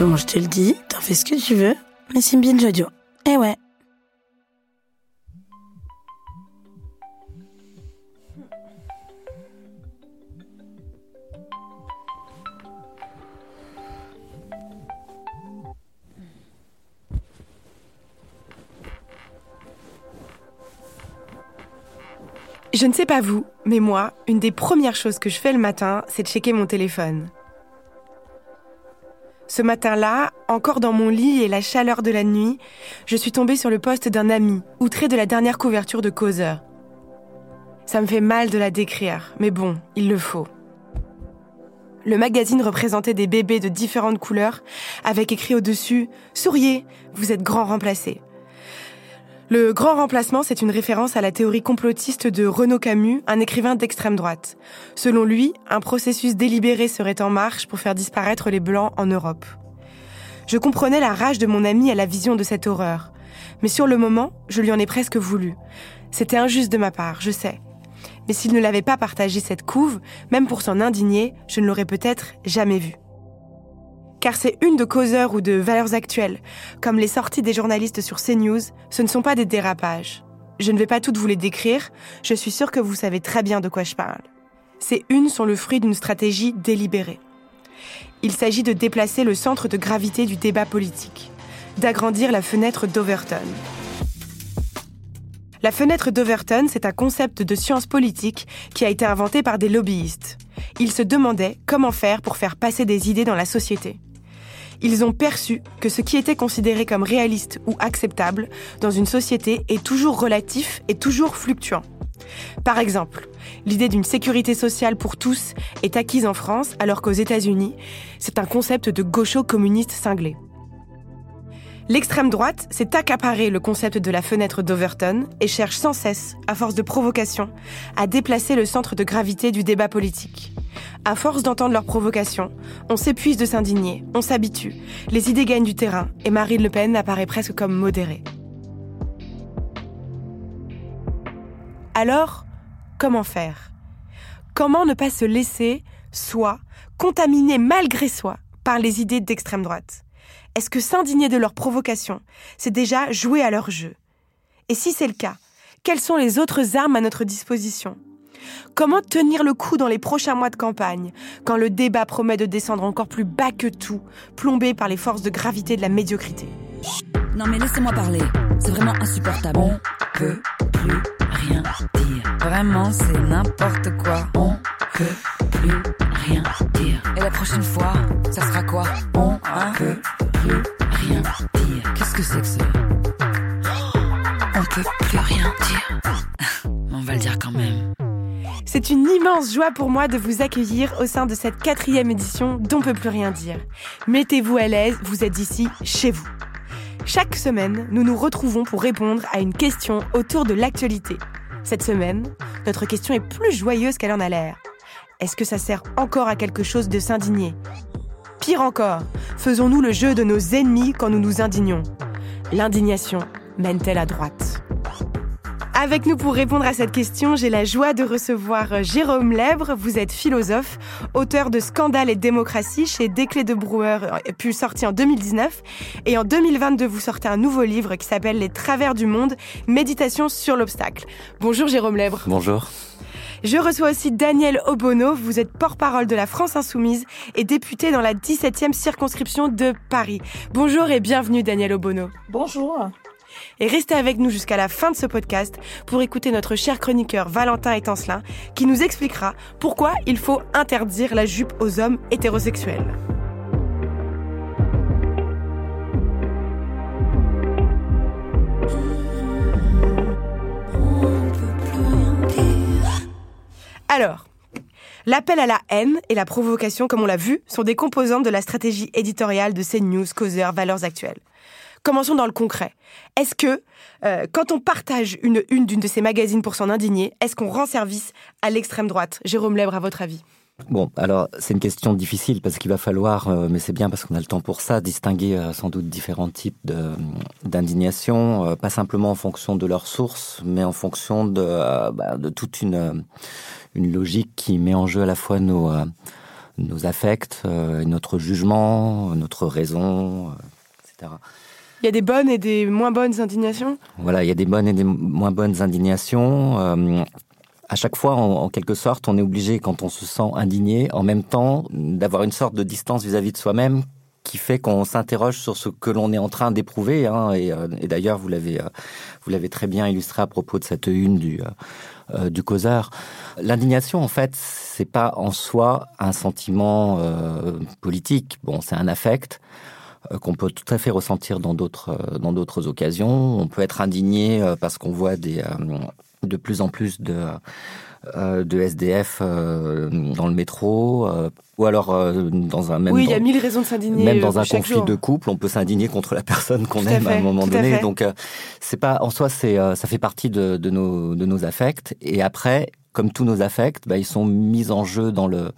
Bon, je te le dis, t'en fais ce que tu veux, mais c'est bien Jodio. Eh ouais. Je ne sais pas vous, mais moi, une des premières choses que je fais le matin, c'est de checker mon téléphone. Ce matin-là, encore dans mon lit et la chaleur de la nuit, je suis tombée sur le poste d'un ami, outré de la dernière couverture de Causeur. Ça me fait mal de la décrire, mais bon, il le faut. Le magazine représentait des bébés de différentes couleurs, avec écrit au-dessus Souriez, vous êtes grand remplacé. Le grand remplacement, c'est une référence à la théorie complotiste de Renaud Camus, un écrivain d'extrême droite. Selon lui, un processus délibéré serait en marche pour faire disparaître les Blancs en Europe. Je comprenais la rage de mon ami à la vision de cette horreur. Mais sur le moment, je lui en ai presque voulu. C'était injuste de ma part, je sais. Mais s'il ne l'avait pas partagé cette couve, même pour s'en indigner, je ne l'aurais peut-être jamais vu car c'est une de causeurs ou de valeurs actuelles, comme les sorties des journalistes sur CNews, ce ne sont pas des dérapages. Je ne vais pas toutes vous les décrire, je suis sûre que vous savez très bien de quoi je parle. Ces unes sont le fruit d'une stratégie délibérée. Il s'agit de déplacer le centre de gravité du débat politique, d'agrandir la fenêtre d'Overton. La fenêtre d'Overton, c'est un concept de science politique qui a été inventé par des lobbyistes. Ils se demandaient comment faire pour faire passer des idées dans la société ils ont perçu que ce qui était considéré comme réaliste ou acceptable dans une société est toujours relatif et toujours fluctuant. Par exemple, l'idée d'une sécurité sociale pour tous est acquise en France alors qu'aux États-Unis, c'est un concept de gaucho-communiste cinglé. L'extrême droite s'est accaparé le concept de la fenêtre d'Overton et cherche sans cesse, à force de provocation, à déplacer le centre de gravité du débat politique. À force d'entendre leurs provocations, on s'épuise de s'indigner, on s'habitue, les idées gagnent du terrain et Marine Le Pen apparaît presque comme modérée. Alors, comment faire? Comment ne pas se laisser, soi, contaminer malgré soi par les idées d'extrême droite? Est-ce que s'indigner de leurs provocations, c'est déjà jouer à leur jeu? Et si c'est le cas, quelles sont les autres armes à notre disposition? Comment tenir le coup dans les prochains mois de campagne, quand le débat promet de descendre encore plus bas que tout, plombé par les forces de gravité de la médiocrité? Non mais laissez-moi parler, c'est vraiment insupportable. On peut plus rien dire. Vraiment, c'est n'importe quoi. On peut plus rien dire. Et la prochaine fois, ça sera quoi? On hein peut plus rien dire. Qu'est-ce que c'est que ça? On peut plus rien dire. On va le dire quand même. C'est une immense joie pour moi de vous accueillir au sein de cette quatrième édition d'On peut plus rien dire. Mettez-vous à l'aise, vous êtes ici chez vous. Chaque semaine, nous nous retrouvons pour répondre à une question autour de l'actualité. Cette semaine, notre question est plus joyeuse qu'elle en a l'air. Est-ce que ça sert encore à quelque chose de s'indigner? Pire encore, faisons-nous le jeu de nos ennemis quand nous nous indignons? L'indignation mène-t-elle à droite? Avec nous pour répondre à cette question, j'ai la joie de recevoir Jérôme Lèbre. Vous êtes philosophe, auteur de Scandale et démocratie chez Desclés de Brouwer, puis sorti en 2019. Et en 2022, vous sortez un nouveau livre qui s'appelle Les travers du monde, méditation sur l'obstacle. Bonjour Jérôme Lèbre. Bonjour. Je reçois aussi Daniel Obono. Vous êtes porte-parole de la France Insoumise et député dans la 17e circonscription de Paris. Bonjour et bienvenue Daniel Obono. Bonjour. Et restez avec nous jusqu'à la fin de ce podcast pour écouter notre cher chroniqueur Valentin Étancelin qui nous expliquera pourquoi il faut interdire la jupe aux hommes hétérosexuels. Alors, l'appel à la haine et la provocation, comme on l'a vu, sont des composantes de la stratégie éditoriale de CNews, Causeur, Valeurs Actuelles. Commençons dans le concret. Est-ce que, euh, quand on partage une une d'une de ces magazines pour s'en indigner, est-ce qu'on rend service à l'extrême droite? Jérôme Lèbre, à votre avis? Bon, alors c'est une question difficile parce qu'il va falloir, euh, mais c'est bien parce qu'on a le temps pour ça, distinguer euh, sans doute différents types d'indignation, pas simplement en fonction de leur source, mais en fonction de, bah, toute une, logique qui met en jeu à la fois nos affects, notre jugement, notre raison, etc. Il y a des bonnes et des moins bonnes indignations Voilà, il y a des bonnes et des moins bonnes indignations. Euh, à chaque fois, en, quelque sorte, on est obligé, quand on se sent indigné, en même temps, d'avoir une sorte de distance vis-à-vis de soi-même qui fait qu'on s'interroge sur ce que l'on est en train d'éprouver. Hein, et, euh, et d'ailleurs, vous l'avez, euh, vous l'avez très bien illustré à propos de cette une du, euh, du causeur. L'indignation, en fait, c'est pas en soi un sentiment politique. Bon, c'est un affect. Euh, qu'on peut tout à fait ressentir dans d'autres euh, dans d'autres occasions. On peut être indigné euh, parce qu'on voit des de plus en plus de de SDF dans le métro, ou alors dans un même. Oui, il y a mille raisons de s'indigner. Même dans un conflit de couple, on peut s'indigner contre la personne qu'on aime à, un moment donné. Donc, c'est pas en soi, c'est ça fait partie de, de, nos de nos affects. Et après, comme tous nos affects, bah, ils sont mis en jeu dans le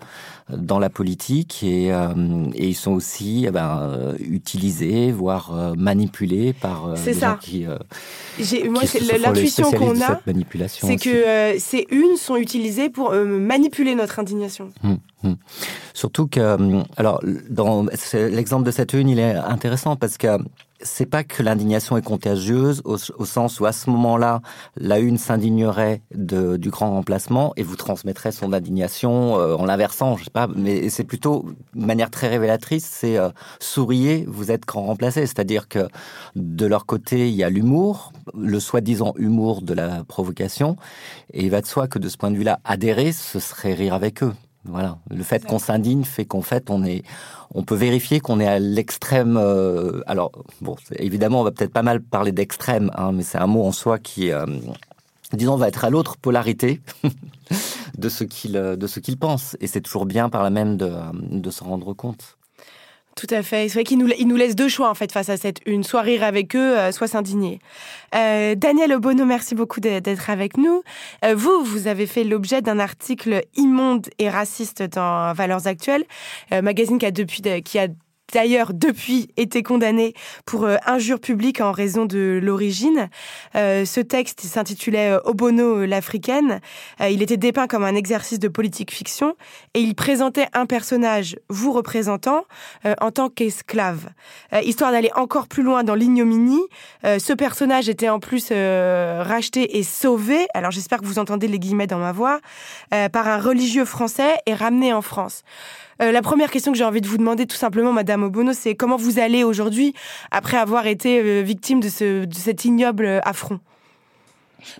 dans la politique et, euh, et ils sont aussi eh ben, euh, utilisés, voire euh, manipulés par des ça. gens qui. moi, c'est l'intuition qu'on a, c'est que ces unes sont utilisées pour manipuler notre indignation. Hum, hum. Surtout que, alors, dans l'exemple de cette une, il est intéressant parce que c'est pas que l'indignation est contagieuse au, sens où à ce moment-là, la une s'indignerait du grand remplacement et vous transmettrait son indignation euh, en l'inversant, je sais pas, mais c'est plutôt une manière très révélatrice, c'est euh, souriez, vous êtes grand remplacé, c'est-à-dire que de leur côté, il y a l'humour, le soi-disant humour de la provocation, et il va de soi que de ce point de vue-là, adhérer, ce serait rire avec eux. Voilà, le fait qu'on s'indigne fait qu'en fait on est, on peut vérifier qu'on est à l'extrême. Euh, alors bon, évidemment, on va peut-être pas mal parler d'extrême, hein, mais c'est un mot en soi qui, euh, disons, va être à l'autre polarité de ce qu'il de ce qu'il pense, et c'est toujours bien par la même de, de s'en rendre compte. Tout à fait. C'est vrai qu'il nous, il nous laisse deux choix en fait face à cette une, soit rire avec eux, euh, soit s'indigner. Euh, Daniel Obono, merci beaucoup d'être avec nous. Euh, vous, vous avez fait l'objet d'un article immonde et raciste dans Valeurs Actuelles, magazine qui a depuis qui a d'ailleurs depuis été condamné pour euh, injure publique en raison de l'origine. Euh, ce texte s'intitulait euh, Obono l'Africaine. il était dépeint comme un exercice de politique fiction et il présentait un personnage, vous représentant, en tant qu'esclave. histoire d'aller encore plus loin dans l'ignominie, ce personnage était en plus racheté et sauvé, alors j'espère que vous entendez les guillemets dans ma voix, par un religieux français et ramené en France. Euh, la première question que j'ai envie de vous demander tout simplement, Madame Obono, c'est comment vous allez aujourd'hui après avoir été euh, victime de, ce, de cet ignoble euh, affront?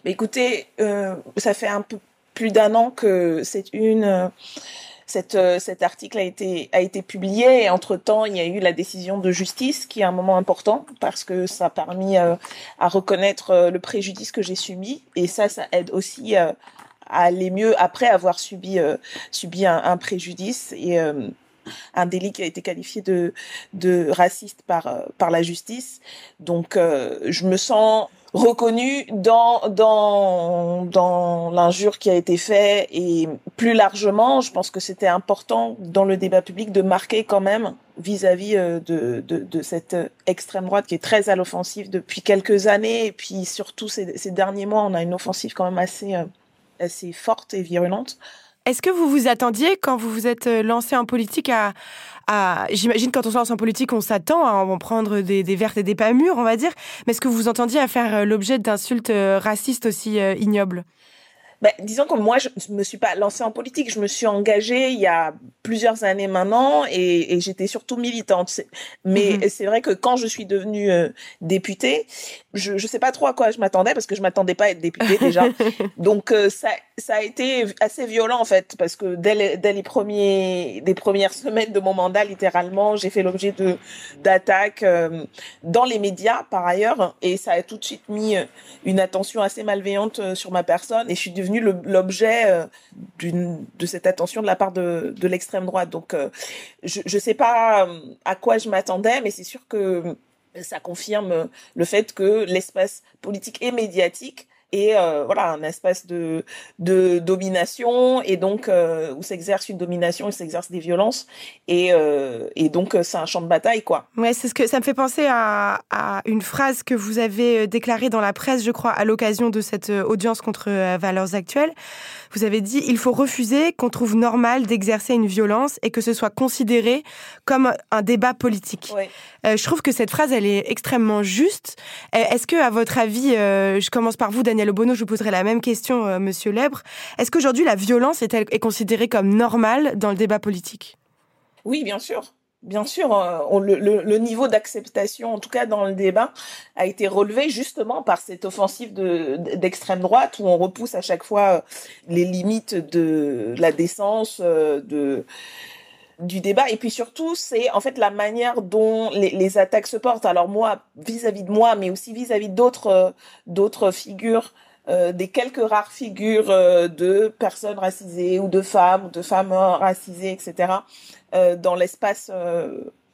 Mais Écoutez, ça fait un peu plus d'un an que une... Cette, cet article a été, a été publié et entre-temps, il y a eu la décision de justice qui est un moment important parce que ça a permis à reconnaître le préjudice que j'ai subi. Et ça, ça aide aussi aller mieux après avoir subi euh, subi un, préjudice et euh, un délit qui a été qualifié de de raciste par euh, par la justice. Donc je me sens reconnue dans dans dans l'injure qui a été faite et plus largement, je pense que c'était important dans le débat public de marquer quand même vis-à-vis de, de, de, cette extrême droite qui est très à l'offensive depuis quelques années et puis surtout ces, ces derniers mois, on a une offensive quand même assez assez forte et virulente. Est-ce que vous vous attendiez quand vous vous êtes euh, lancé en politique à, j'imagine quand on se lance en politique, on s'attend à en prendre des, des, vertes et des pas mûres, on va dire. Mais est-ce que vous vous entendiez à faire euh, l'objet d'insultes euh, racistes aussi ignobles? Ben, disons que moi, je me suis pas lancée en politique. Je me suis engagée il y a plusieurs années maintenant et, et j'étais surtout militante. Mais mhm. c'est vrai que quand je suis devenue euh, députée, je ne sais pas trop à quoi je m'attendais parce que je m'attendais pas à être députée déjà. Donc euh, ça, ça a été assez violent en fait parce que dès les, premières semaines de mon mandat, littéralement, j'ai fait l'objet d'attaques euh, dans les médias par ailleurs et ça a tout de suite mis une attention assez malveillante sur ma personne et je suis devenue l'objet euh, de cette attention de la part de, l'extrême droite. Donc, euh, je ne sais pas euh, à quoi je m'attendais, mais c'est sûr que ça confirme le fait que l'espace politique et médiatique et euh, voilà un espace de de domination et donc euh, où s'exerce une domination, où s'exerce des violences et euh, et donc c'est un champ de bataille quoi. Ouais, c'est ce que ça me fait penser à, à une phrase que vous avez déclarée dans la presse, je crois, à l'occasion de cette audience contre Valeurs Actuelles. Vous avez dit il faut refuser qu'on trouve normal d'exercer une violence et que ce soit considéré comme un débat politique. Ouais. je trouve que cette phrase elle est extrêmement juste. Est-ce que à votre avis, je commence par vous, Daniel Obono, je vous poserai la même question, euh, Monsieur Lèbre. Est-ce qu'aujourd'hui la violence est, est considérée comme normale dans le débat politique? Oui, bien sûr. Bien sûr, euh, le, niveau d'acceptation, en tout cas dans le débat, a été relevé justement par cette offensive d'extrême droite où on repousse à chaque fois euh, les limites de la décence, de du débat et puis surtout c'est en fait la manière dont les, les attaques se portent alors moi vis-à-vis de moi mais aussi vis-à-vis d'autres d'autres figures euh, des quelques rares figures euh, de personnes racisées ou de femmes ou de femmes racisées, etc. Euh, dans l'espace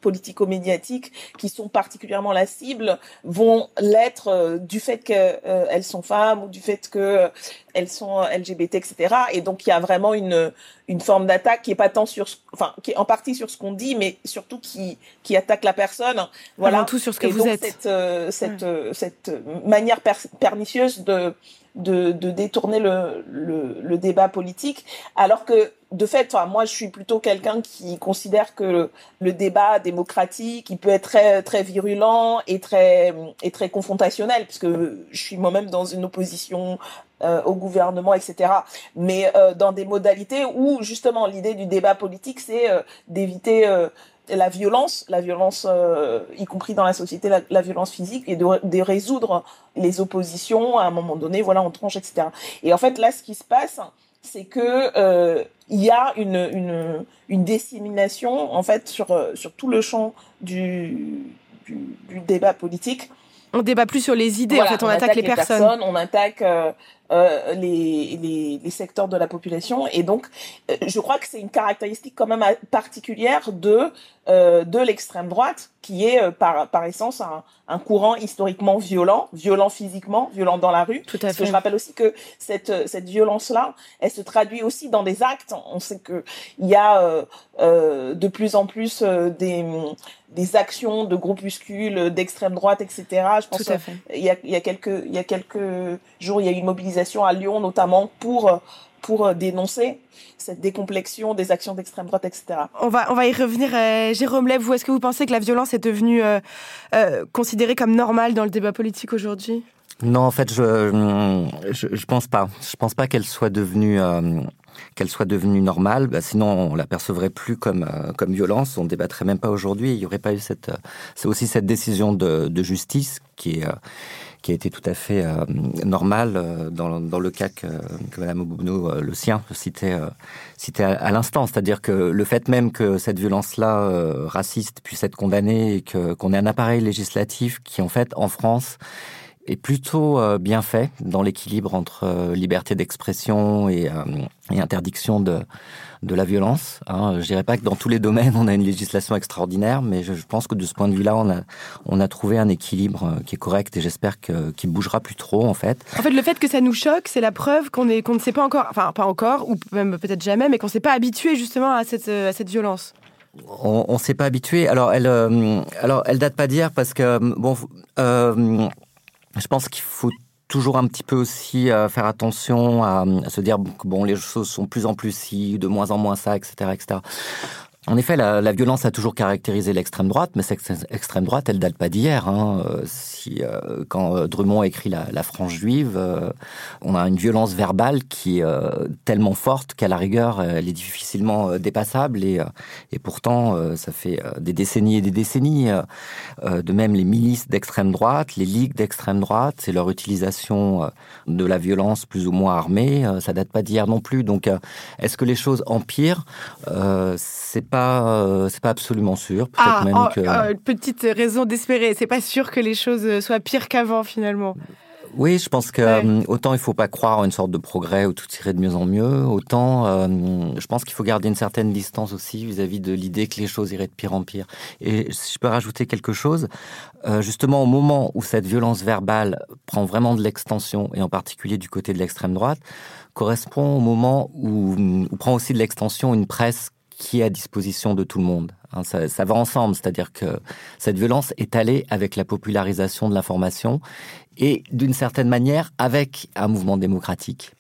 politico-médiatique qui sont particulièrement la cible vont l'être du fait qu'elles sont femmes ou du fait qu'elles sont LGBT, etc. Et donc il y a vraiment une une forme d'attaque qui est pas tant sur, enfin qui est en partie sur ce qu'on dit, mais surtout qui qui attaque la personne. Voilà. tout sur ce que et vous donc êtes. Cette cette cette manière pernicieuse de de, de détourner le, le, le, débat politique, alors que de fait, enfin, moi, je suis plutôt quelqu'un qui considère que le, débat démocratique, il peut être très très virulent et très et très confrontationnel, puisque je suis moi-même dans une opposition euh, au gouvernement, etc. Mais euh, dans des modalités où justement l'idée du débat politique, c'est euh, d'éviter euh, la violence, la violence, euh, y compris dans la société, la, la violence physique, et de, de, résoudre les oppositions à un moment donné, voilà, en tranche, etc. Et en fait, là, ce qui se passe, c'est que euh, il y a une, une, une dissémination, en fait, sur, sur tout le champ du, du, du débat politique. On débat plus sur les idées, voilà, en fait, on, on attaque, les personnes. personnes. On attaque euh, euh, les, les, les, secteurs de la population. Et donc, euh, je crois que c'est une caractéristique quand même particulière de, euh, de l'extrême droite, qui est euh, par, par essence un, un, courant historiquement violent, violent physiquement, violent dans la rue. Tout à Parce fait. que je rappelle aussi que cette, cette violence-là, elle se traduit aussi dans des actes. On sait que il y a euh, de plus en plus des, des actions de groupuscules d'extrême droite, etc. Je pense Tout à fait. il y a, il y a quelques il y a quelques jours, il y a eu une mobilisation à Lyon notamment pour pour dénoncer cette décomplexion des actions d'extrême droite, etc. On va, on va y revenir. Euh, Jérôme vous, est-ce que vous pensez que la violence est devenue euh, euh, considérée comme normale dans le débat politique aujourd'hui? Non, en fait, je, je, je pense pas. Je pense pas qu'elle soit devenue euh, qu'elle soit devenue normale. Bah, sinon, on l'apercevrait plus comme euh, comme violence. On débattrait même pas aujourd'hui. Il y aurait pas eu cette. C'est aussi cette décision de, justice qui est qui a été tout à fait euh, normal euh, dans, dans, le cas que, Mme Oboubno, euh, le sien, citait, euh, citait à, l'instant. C'est-à-dire que le fait même que cette violence-là euh, raciste puisse être condamnée et qu'on ait un appareil législatif qui, en fait, en France, est plutôt euh, bien fait dans l'équilibre entre euh, liberté d'expression et, euh, et, interdiction de, de la violence. Hein. Je dirais pas que dans tous les domaines on a une législation extraordinaire, mais je, je pense que de ce point de vue-là, on a, on a trouvé un équilibre qui est correct et j'espère que, qu'il bougera plus trop en fait. En fait, le fait que ça nous choque, c'est la preuve qu'on est, qu'on ne sait pas encore, enfin pas encore, ou même peut-être jamais, mais qu'on ne s'est pas habitué justement à cette, à cette violence on, on s'est pas habitué. Alors elle, euh, alors elle date pas d'hier parce que bon, euh, je pense qu'il faut toujours un petit peu aussi euh, faire attention à, se dire que bon, les choses sont plus en plus ci, de moins en moins ça, etc. En effet, la, la, violence a toujours caractérisé l'extrême droite, mais cette extrême droite, elle date pas d'hier. Hein. Si, euh, quand Drummond a écrit la, la France juive, euh, on a une violence verbale qui est euh, tellement forte qu'à la rigueur, elle est difficilement euh, dépassable. Et, euh, et pourtant, euh, ça fait des décennies et des décennies. de même, les milices d'extrême droite, les ligues d'extrême droite, c'est leur utilisation de la violence plus ou moins armée. ça date pas d'hier non plus. Donc, est-ce que les choses empirent? C'est pas, c'est pas absolument sûr. Ah, même oh, que... oh, petite raison d'espérer. C'est pas sûr que les choses soient pires qu'avant finalement. Oui, je pense que euh, autant il faut pas croire en une sorte de progrès où tout irait de mieux en mieux, autant euh, je pense qu'il faut garder une certaine distance aussi vis-à-vis de l'idée que les choses iraient de pire en pire. Et si je peux rajouter quelque chose, euh, justement au moment où cette violence verbale prend vraiment de l'extension, et en particulier du côté de l'extrême droite, correspond au moment où, où prend aussi de l'extension une presse qui est à disposition de tout le monde. Hein, ça, va ensemble, c'est-à-dire que cette violence est allée avec la popularisation de l'information et d'une certaine manière avec un mouvement démocratique.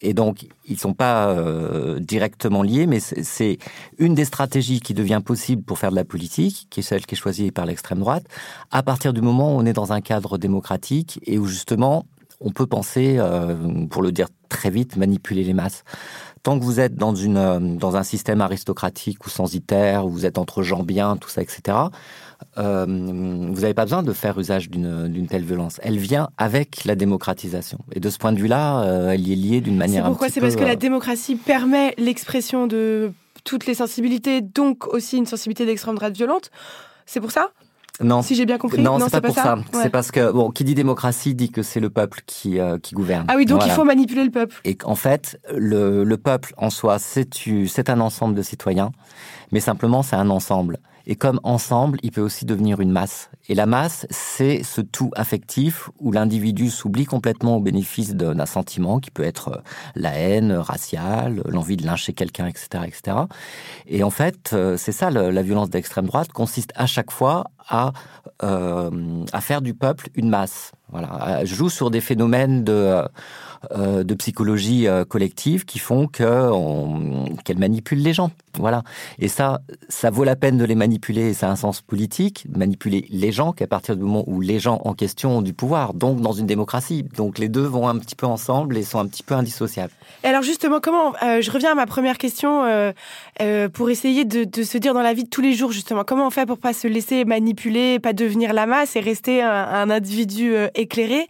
Et donc, ils ne sont pas euh, directement liés, mais c'est une des stratégies qui devient possible pour faire de la politique, qui est celle qui est choisie par l'extrême droite, à partir du moment où on est dans un cadre démocratique et où justement on peut penser, euh, pour le dire très vite, manipuler les masses. Tant que vous êtes dans, une, euh, dans un système aristocratique ou censitaire, où vous êtes entre gens bien, tout ça, etc., euh, vous n'avez pas besoin de faire usage d'une telle violence. Elle vient avec la démocratisation. Et de ce point de vue-là, euh, elle y est liée d'une manière C'est pourquoi C'est parce que la démocratie permet l'expression de toutes les sensibilités, donc aussi une sensibilité d'extrême droite violente. C'est pour ça non. Si j'ai bien compris. Non, c'est pas, pour ça. C'est parce que, bon, qui dit démocratie dit que c'est le peuple qui, euh, qui gouverne. Ah oui, donc il faut manipuler le peuple. Et en fait, le, le peuple en soi, c'est un ensemble de citoyens, mais simplement c'est un ensemble. Et comme ensemble, il peut aussi devenir une masse. Et la masse, c'est ce tout affectif où l'individu s'oublie complètement au bénéfice d'un sentiment qui peut être euh, la haine raciale, l'envie de lyncher quelqu'un, etc., etc. Et en fait, euh, c'est ça la violence d'extrême droite consiste à chaque fois à euh, à faire du peuple une masse. Voilà, joue sur des phénomènes de euh, de psychologie euh, collective qui font que qu'elle manipule les gens. Voilà. Et ça, ça vaut la peine de les manipuler. Ça a un sens politique, manipuler les gens, qu'à partir du moment où les gens en question ont du pouvoir. Donc dans une démocratie. Donc les deux vont un petit peu ensemble et sont un petit peu indissociables. Et alors justement, comment euh, Je reviens à ma première question euh, euh, pour essayer de, se dire dans la vie de tous les jours justement comment on fait pour pas se laisser manipuler, pas devenir la masse et rester un, individu éclairé.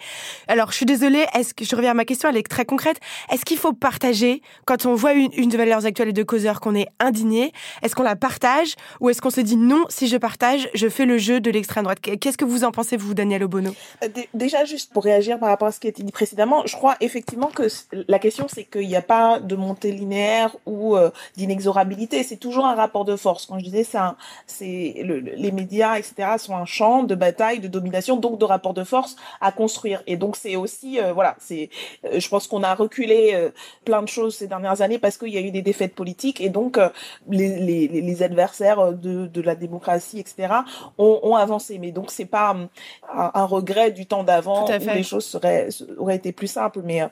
Alors je suis désolée. Est-ce que je reviens à ma question elle est très concrète. Est-ce qu'il faut partager quand on voit une, une de valeurs actuelles et de causeurs qu'on est indigné? Est-ce qu'on la partage ou est-ce qu'on se dit non, si je partage, je fais le jeu de l'extrême droite? Qu'est-ce que vous en pensez, vous, Daniel Obono? Euh, Déjà, juste pour réagir par rapport à ce qui a été dit précédemment, je crois effectivement que la question, c'est qu'il n'y a pas de montée linéaire ou euh, d'inexorabilité. C'est toujours un rapport de force. Quand je disais ça, c'est le, les médias, etc., sont un champ de bataille, de domination, donc de rapport de force à construire. Et donc c'est aussi, euh, voilà, c'est euh, je pense qu'on a reculé euh, plein de choses ces dernières années parce qu'il y a eu des défaites politiques et donc les, les, les adversaires de, de, la démocratie, etc., ont, ont avancé. Mais donc c'est pas un, un, regret du temps d'avant où les choses seraient auraient été plus simples. Mais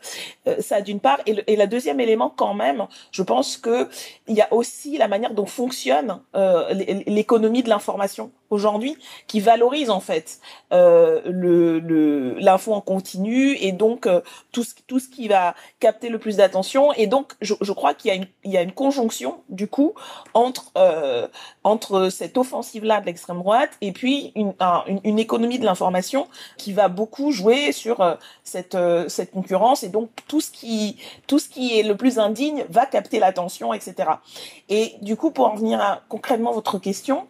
ça d'une part et, le, et la deuxième élément quand même, je pense que il y a aussi la manière dont fonctionne euh, l'économie de l'information aujourd'hui qui valorise en fait euh, le l'info en continu et donc euh, tout ce tout ce qui va capter le plus d'attention. Et donc je, je crois qu'il y a une il y a une conjonction du coup entre euh, entre cette offensive là de l'extrême droite et puis une, un, une, économie de l'information qui va beaucoup jouer sur euh, cette cette concurrence et donc tout ce qui tout ce qui est le plus indigne va capter l'attention etc et du coup pour en venir à concrètement votre question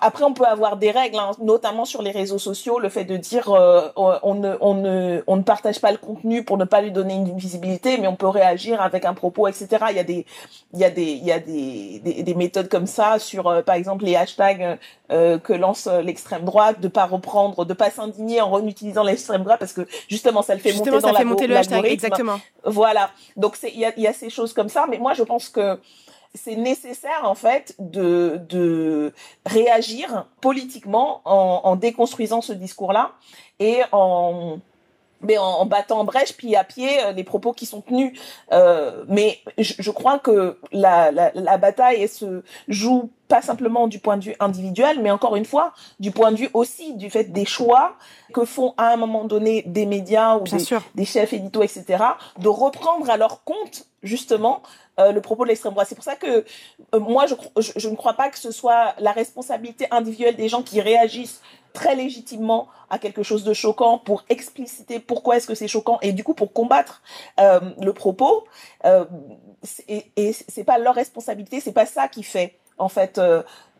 après, on peut avoir des règles, hein, notamment sur les réseaux sociaux, le fait de dire euh, on, ne, on, ne, on ne partage pas le contenu pour ne pas lui donner une visibilité, mais on peut réagir avec un propos, etc. Il y a des, il y a des, il y a des, des, des méthodes comme ça sur, euh, par exemple, les hashtags euh, que lance l'extrême droite, de pas reprendre, de pas s'indigner en réutilisant l'extrême droite parce que justement ça le fait justement, monter ça dans fait monter le hashtag, exactement. Voilà. Donc il y a, il y a ces choses comme ça, mais moi je pense que c'est nécessaire en fait de, de réagir politiquement en, en déconstruisant ce discours-là et en mais en, en, battant en brèche pied à pied euh, les propos qui sont tenus. Euh, mais je, je, crois que la, la, la bataille elle se joue pas simplement du point de vue individuel, mais encore une fois, du point de vue aussi du fait des choix que font à un moment donné des médias ou des, des, chefs édito, etc., de reprendre à leur compte justement euh, le propos de l'extrême droite. C'est pour ça que euh, moi, je, je, je, ne crois pas que ce soit la responsabilité individuelle des gens qui réagissent très légitimement à quelque chose de choquant pour expliciter pourquoi est-ce que c'est choquant et du coup pour combattre euh, le propos. Euh, et, et c'est pas leur responsabilité, c'est pas ça qui fait en fait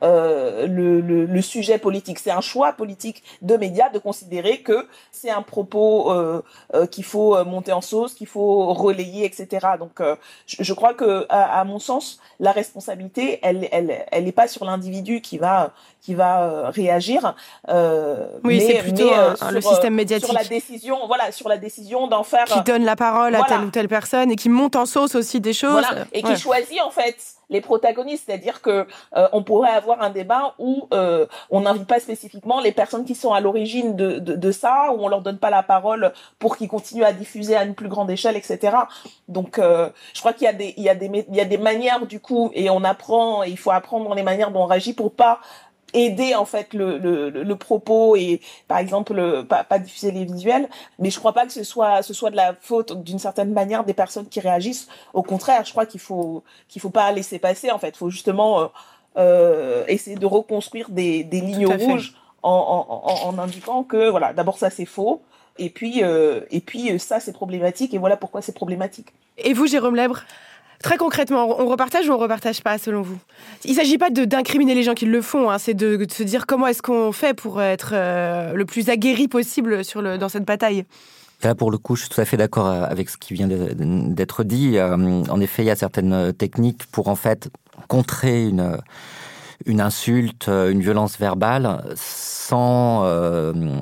euh, euh, le, le, le, sujet politique. C'est un choix politique de médias de considérer que c'est un propos euh, euh, qu'il faut monter en sauce, qu'il faut relayer, etc. Donc, je, je, crois que, à, à, mon sens, la responsabilité, elle, elle, elle n'est pas sur l'individu qui va qui va réagir. oui, c'est plutôt sur, le système médiatique. Sur la décision, voilà, sur la décision d'en faire. Qui donne la parole à telle ou telle personne et qui monte en sauce aussi des choses. Voilà, et qui choisit en fait les protagonistes, c'est-à-dire que euh, on pourrait avoir un débat où euh, on n'invite pas spécifiquement les personnes qui sont à l'origine de, de, ça, où on leur donne pas la parole pour qu'ils continuent à diffuser à une plus grande échelle, etc. Donc, euh, je crois qu'il y a des il y a des il y a des manières du coup, et on apprend, il faut apprendre les manières dont on réagit pour pas aider en fait le, le, le propos et par exemple pas, pas diffuser les visuels. Mais je crois pas que ce soit ce soit de la faute d'une certaine manière des personnes qui réagissent. Au contraire je crois qu'il faut qu'il faut pas laisser passer en fait. Faut justement euh, euh, essayer de reconstruire des, des lignes rouges en, en, en, indiquant que voilà d'abord ça c'est faux et puis euh, et puis ça c'est problématique et voilà pourquoi c'est problématique et vous Jérôme Lèbre Très concrètement, on repartage ou on repartage pas selon vous? Il ne s'agit pas d'incriminer les gens qui le font, hein, c'est de, de, se dire comment est-ce qu'on fait pour être euh, le plus aguerri possible sur le, dans cette bataille. Là, pour le coup, je suis tout à fait d'accord euh, avec ce qui vient d'être dit. Euh, en effet, il y a certaines techniques pour en fait contrer une insulte, une violence verbale sans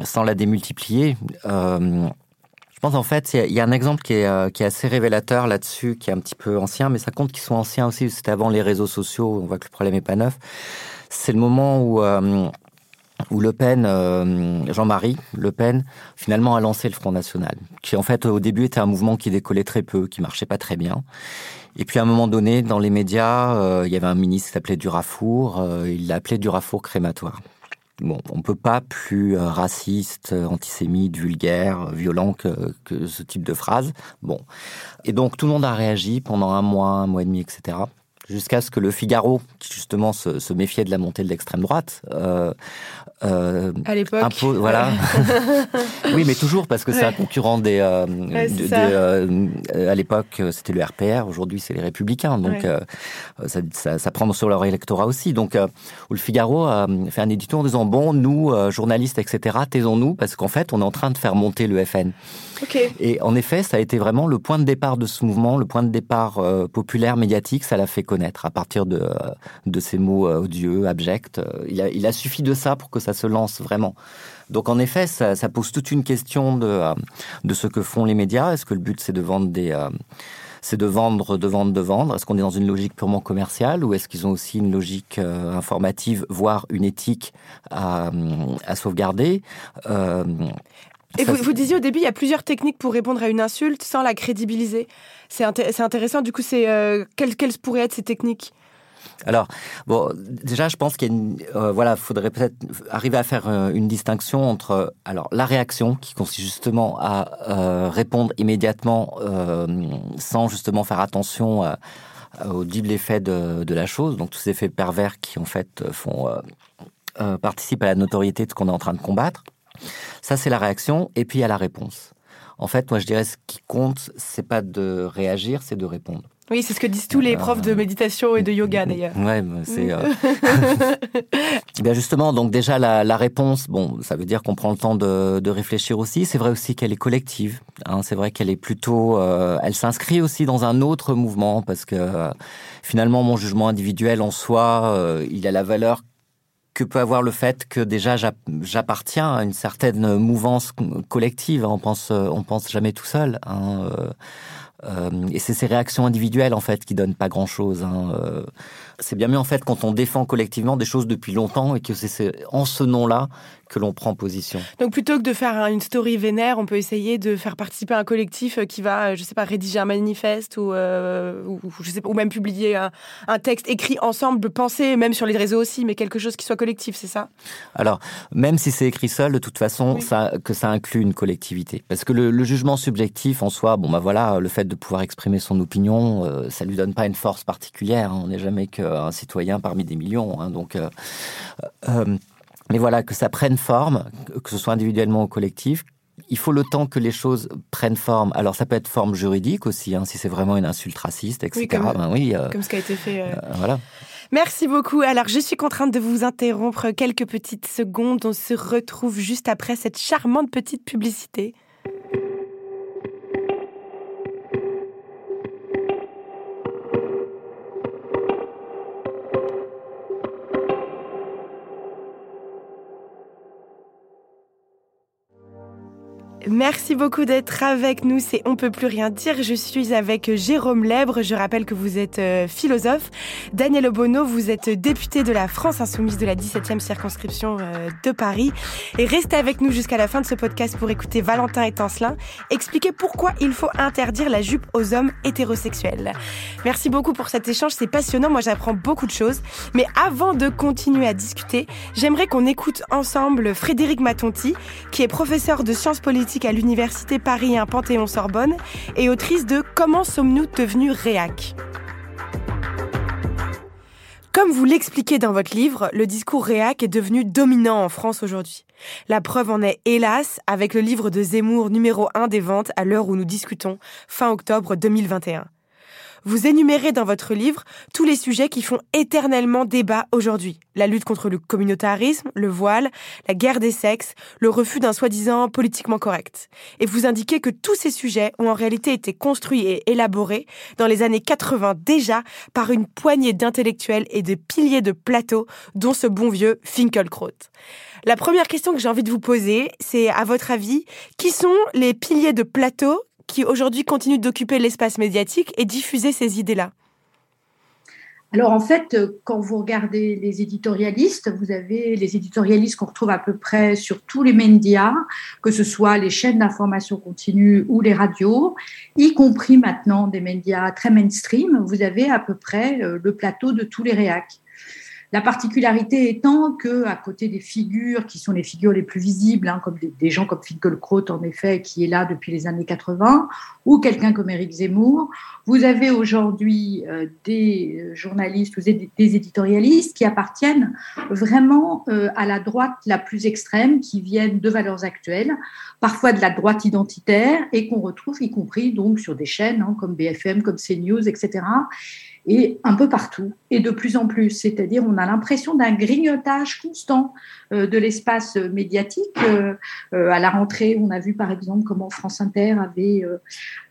sans la démultiplier. Euh, pense en fait, il y, a un exemple qui est, euh, qui est assez révélateur là-dessus, qui est un petit peu ancien, mais ça compte qu'ils sont anciens aussi. C'était avant les réseaux sociaux. On voit que le problème est pas neuf. C'est le moment où euh, où Le Pen, euh, Jean-Marie Le Pen, finalement a lancé le Front National, qui en fait au début était un mouvement qui décollait très peu, qui marchait pas très bien. Et puis à un moment donné, dans les médias, il y avait un ministre qui s'appelait Durafour, il l'a appelé Durafour crématoire. Bon, on peut pas plus euh, raciste, euh, antisémite, vulgaire, violent que, que ce type de phrase. Bon. Et donc, tout le monde a réagi pendant un mois, un mois et demi, etc jusqu'à ce que le Figaro, qui justement se, se méfiait de la montée de l'extrême droite, euh, euh, à l'époque, voilà. oui, mais toujours parce que c'est un concurrent des. Euh, euh, à l'époque, c'était le RPR. Aujourd'hui, c'est les Républicains. Donc, euh, ça, ça, ça, prend sur leur électorat aussi. Donc, où le Figaro a fait un édito en disant bon, nous, journalistes, etc., taisons-nous parce qu'en fait, on est en train de faire monter le FN. Okay. Et en effet, ça a été vraiment le point de départ de ce mouvement, le point de départ populaire médiatique. Ça l'a fait à partir de, de ces mots odieux, abjects. Il a, il a suffi de ça pour que ça se lance vraiment. Donc en effet, ça, pose toute une question de, de ce que font les médias. Est-ce que le but c'est de vendre des c'est de vendre, de vendre, de vendre? Est-ce qu'on est dans une logique purement commerciale ou est-ce qu'ils ont aussi une logique euh, informative, voire une éthique à, à sauvegarder? Euh, Et vous, vous, disiez au début, il y a plusieurs techniques pour répondre à une insulte sans la crédibiliser. C'est int intéressant. Du coup, c'est euh, quelles, quelles pourraient être ces techniques? Alors, bon, déjà, je pense qu'il euh, voilà, faudrait peut-être arriver à faire euh, une distinction entre, alors, la réaction qui consiste justement à euh, répondre immédiatement sans justement faire attention au double effet de, de, la chose, donc tous ces effets pervers qui en fait font participent à la notoriété de ce qu'on est en train de combattre. Ça, c'est la réaction, et puis il y a la réponse. En fait, moi, je dirais ce qui compte, c'est pas de réagir, c'est de répondre. Oui, c'est ce que disent tous les profs de méditation et de yoga d'ailleurs. Ouais, c'est. Euh... bien justement, donc déjà la, la, réponse, bon, ça veut dire qu'on prend le temps de, de réfléchir aussi. C'est vrai aussi qu'elle est collective. Hein, c'est vrai qu'elle est plutôt, euh, elle s'inscrit aussi dans un autre mouvement parce que euh, finalement mon jugement individuel en soi, euh, il a la valeur que peut avoir le fait que déjà j'appartiens à une certaine mouvance collective. On pense, on pense jamais tout seul. Hein, euh, euh, et c'est ces réactions individuelles en fait qui donnent pas grand chose. Hein. Euh, c'est bien mieux en fait quand on défend collectivement des choses depuis longtemps et que c'est en ce nom-là que l'on prend position. Donc plutôt que de faire une story vénère, on peut essayer de faire participer un collectif qui va, je sais pas, rédiger un manifeste ou, euh, ou je sais pas, ou même publier un, un, texte écrit ensemble, penser même sur les réseaux aussi, mais quelque chose qui soit collectif, c'est ça? Alors même si c'est écrit seul, de toute façon, oui. ça, que ça inclut une collectivité, parce que le, le, jugement subjectif en soi, bon bah voilà, le fait de pouvoir exprimer son opinion, euh, ça lui donne pas une force particulière. Hein. On n'est jamais qu'un citoyen parmi des millions, hein. donc. Euh, euh, mais voilà, que ça prenne forme, que ce soit individuellement ou collectif, il faut le temps que les choses prennent forme. Alors ça peut être forme juridique aussi, hein, si c'est vraiment une insulte raciste, etc. Oui, comme, ben oui, euh, comme ce qui a été fait. Euh... voilà. Merci beaucoup. Alors, je suis contrainte de vous interrompre quelques petites secondes. On se retrouve juste après cette charmante petite publicité. Merci beaucoup d'être avec nous. C'est On peut plus rien dire. Je suis avec Jérôme Lèbre. Je rappelle que vous êtes euh, philosophe. Daniel Obono, vous êtes député de la France insoumise de la 17e circonscription euh, de Paris. Et restez avec nous jusqu'à la fin de ce podcast pour écouter Valentin et Tancelin expliquer pourquoi il faut interdire la jupe aux hommes hétérosexuels. Merci beaucoup pour cet échange. C'est passionnant. Moi, j'apprends beaucoup de choses. Mais avant de continuer à discuter, j'aimerais qu'on écoute ensemble Frédéric Matonti, qui est professeur de sciences politiques à l'Université Paris 1 Panthéon-Sorbonne et autrice de Comment sommes-nous devenus réac comme vous l'expliquez dans votre livre, le discours réac est devenu dominant en France aujourd'hui. La preuve en est, hélas, avec le livre de Zemmour numéro 1 des ventes à l'heure où nous discutons, fin octobre 2021. Vous énumérez dans votre livre tous les sujets qui font éternellement débat aujourd'hui. La lutte contre le communautarisme, le voile, la guerre des sexes, le refus d'un soi-disant politiquement correct. Et vous indiquez que tous ces sujets ont en réalité été construits et élaborés dans les années 80 déjà par une poignée d'intellectuels et de piliers de plateau, dont ce bon vieux Finkelkraut. La première question que j'ai envie de vous poser, c'est à votre avis, qui sont les piliers de plateau qui aujourd'hui continue d'occuper l'espace médiatique et diffuser ces idées-là alors en fait, quand vous regardez les éditorialistes, vous avez les éditorialistes qu'on retrouve à peu près sur tous les médias, que ce soit les chaînes d'information continue ou les radios, y compris maintenant des médias très mainstream, vous avez à peu près euh, le plateau de tous les réacs. La particularité étant que, à côté des figures qui sont les figures les plus visibles, hein, comme des, gens comme Finkelkraut en effet, qui est là depuis les années 80, ou quelqu'un comme Éric Zemmour, vous avez aujourd'hui euh, des journalistes ou des éditorialistes qui appartiennent vraiment euh, à la droite la plus extrême, qui viennent de valeurs actuelles, parfois de la droite identitaire, et qu'on retrouve y compris donc sur des chaînes hein, comme BFM, comme CNews, etc et un peu partout, et de plus en plus. C'est-à-dire, on a l'impression d'un grignotage constant euh, de l'espace médiatique. Euh, euh, à la rentrée, on a vu par exemple comment France Inter avait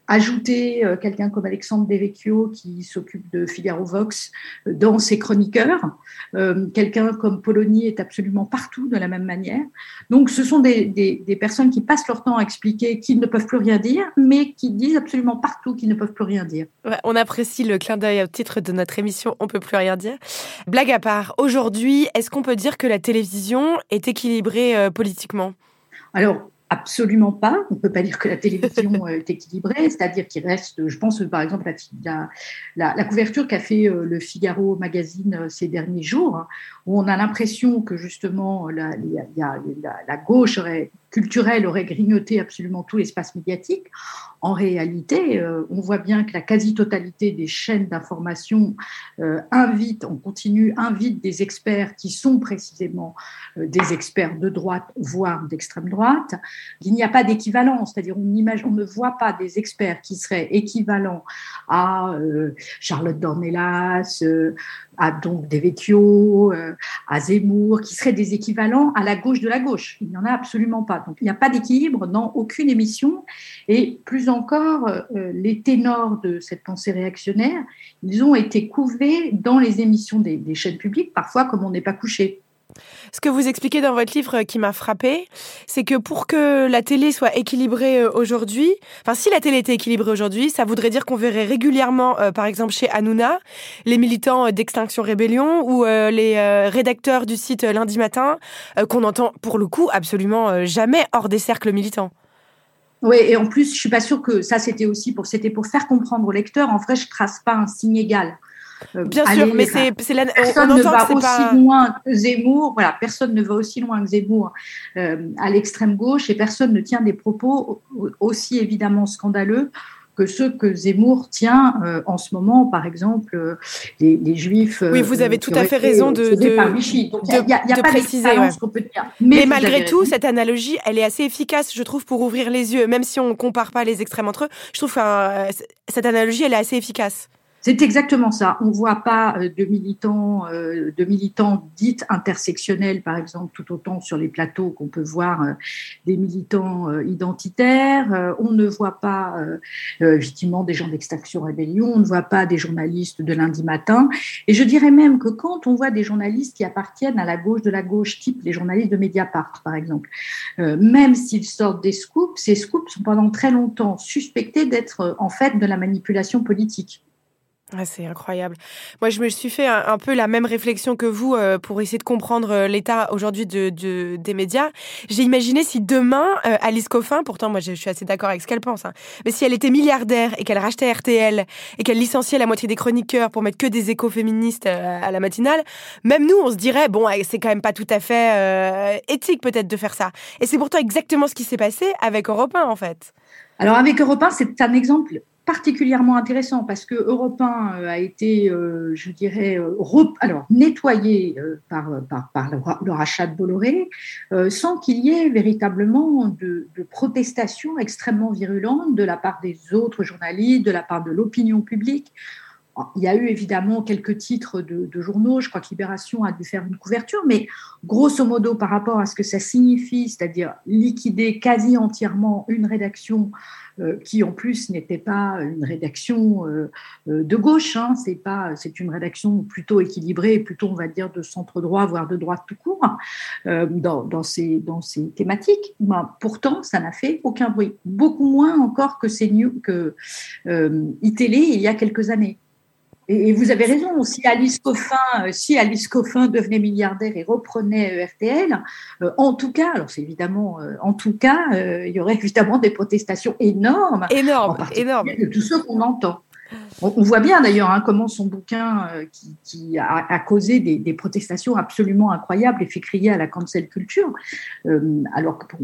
ajouter euh, quelqu'un comme Alexandre Devecchio qui s'occupe de Figaro Vox euh, dans ses chroniqueurs. Euh, quelqu'un comme Polony est absolument partout de la même manière. Donc ce sont des, des, personnes qui passent leur temps à expliquer qu'ils ne peuvent plus rien dire, mais qui disent absolument partout qu'ils ne peuvent plus rien dire. on apprécie le clin d'œil au titre de notre émission On peut plus rien dire. Blague à part, aujourd'hui, est-ce qu'on peut dire que la télévision est équilibrée politiquement? Alors, Absolument pas. On ne peut pas dire que la télévision est équilibrée, c'est-à-dire qu'il reste, je pense par exemple la, la, la couverture qu'a fait euh, le Figaro magazine euh, ces derniers jours, hein, où on a l'impression que justement la, la, gauche culturelle aurait grignoté absolument tout l'espace médiatique. En réalité, euh, on voit bien que la quasi-totalité des chaînes d'information euh, invitent, on continue, invitent des experts qui sont précisément euh, des experts de droite, voire d'extrême droite. Il n'y a pas d'équivalent, c'est-à-dire on, on, ne voit pas des experts qui seraient équivalents à Charlotte Dornelas, à donc Devecchio, à Zemmour, qui seraient des équivalents à la gauche de la gauche. Il n'y en a absolument pas. Il n'y a pas d'équilibre dans aucune émission. Et plus encore, euh, les ténors de cette pensée réactionnaire, ils ont été couvés dans les émissions des chaînes publiques, parfois comme on n'est pas couché. Ce que vous expliquez dans votre livre qui m'a frappé, c'est que pour que la télé soit équilibrée euh, aujourd'hui, enfin si la télé était équilibrée aujourd'hui, ça voudrait dire qu'on verrait régulièrement, euh, par exemple chez Hanouna, les militants d'Extinction Rébellion ou les rédacteurs du site Lundi Matin, qu'on entend pour le coup absolument jamais hors des cercles militants. Oui, et en plus, je suis pas sûre que ça, c'était aussi pour, c'était pour faire comprendre au lecteur. En vrai, je trace pas un signe égal. Euh, Bien sûr, mais c'est, c'est la, personne on ne va aussi loin que Zemmour. Voilà, personne ne va aussi loin que Zemmour euh, à l'extrême gauche, et personne ne tient des propos aussi évidemment scandaleux que ceux que Zemmour tient euh, en ce moment, par exemple, euh, les, Juifs. oui, vous avez tout à fait raison de, de, il n'y a, pas préciser qu'on peut dire. Mais, malgré tout, cette analogie, elle est assez efficace, je trouve, pour ouvrir les yeux. Même si on ne compare pas les extrêmes entre eux, je trouve que cette analogie, elle est assez efficace. C'est exactement ça. On ne voit pas euh, de militants, euh, de militants dites intersectionnels, par exemple, tout autant sur les plateaux qu'on peut voir euh, des militants identitaires. On ne voit pas, effectivement, des gens d'extraction rébellion. On ne voit pas des journalistes de lundi matin. Et je dirais même que quand on voit des journalistes qui appartiennent à la gauche de la gauche, type les journalistes de Mediapart, par exemple, même s'ils sortent des scoops, ces scoops sont pendant très longtemps suspectés d'être en fait de la manipulation politique. Ah, c'est incroyable. Moi, je me suis fait un, peu la même réflexion que vous euh, pour essayer de comprendre euh, l'état aujourd'hui de, des médias. J'ai imaginé si demain, euh, Alice Coffin, pourtant moi je suis assez d'accord avec ce qu'elle pense, hein, mais si elle était milliardaire et qu'elle rachetait RTL et qu'elle licenciait la moitié des chroniqueurs pour mettre que des échos féministes à la matinale, même nous, on se dirait, bon, c'est quand même pas tout à fait éthique peut-être de faire ça. Et c'est pourtant exactement ce qui s'est passé avec Europe 1, en fait. Alors avec Europe 1, c'est un exemple particulièrement intéressant parce que Europe 1 euh, a été, euh, je dirais, euh, alors nettoyé par, par, le, rachat de Bolloré, sans qu'il y ait véritablement de, de protestations extrêmement virulentes de la part des autres journalistes, de la part de l'opinion publique. Il y a eu évidemment quelques titres de, journaux, je crois que Libération a dû faire une couverture, mais grosso modo par rapport à ce que ça signifie, c'est-à-dire liquider quasi entièrement une rédaction euh, qui en plus n'était pas une rédaction euh, euh, de gauche, hein, c'est pas, une rédaction plutôt équilibrée, plutôt on va dire de centre droit, voire de droite tout court, dans, ces, ces thématiques. Ben, pourtant, ça n'a fait aucun bruit, beaucoup moins encore que, que iTélé il y a quelques années. Et, vous avez raison, si Alice Coffin, euh, si Alice Coffin devenait milliardaire et reprenait euh, RTL, euh, en tout cas, alors c'est évidemment, en tout cas, il y aurait évidemment des protestations énormes, énormes, énormes, de tous ceux qu'on entend. On, voit bien d'ailleurs hein, comment son bouquin, qui, a, causé des, protestations absolument incroyables et fait crier à la cancel culture, alors que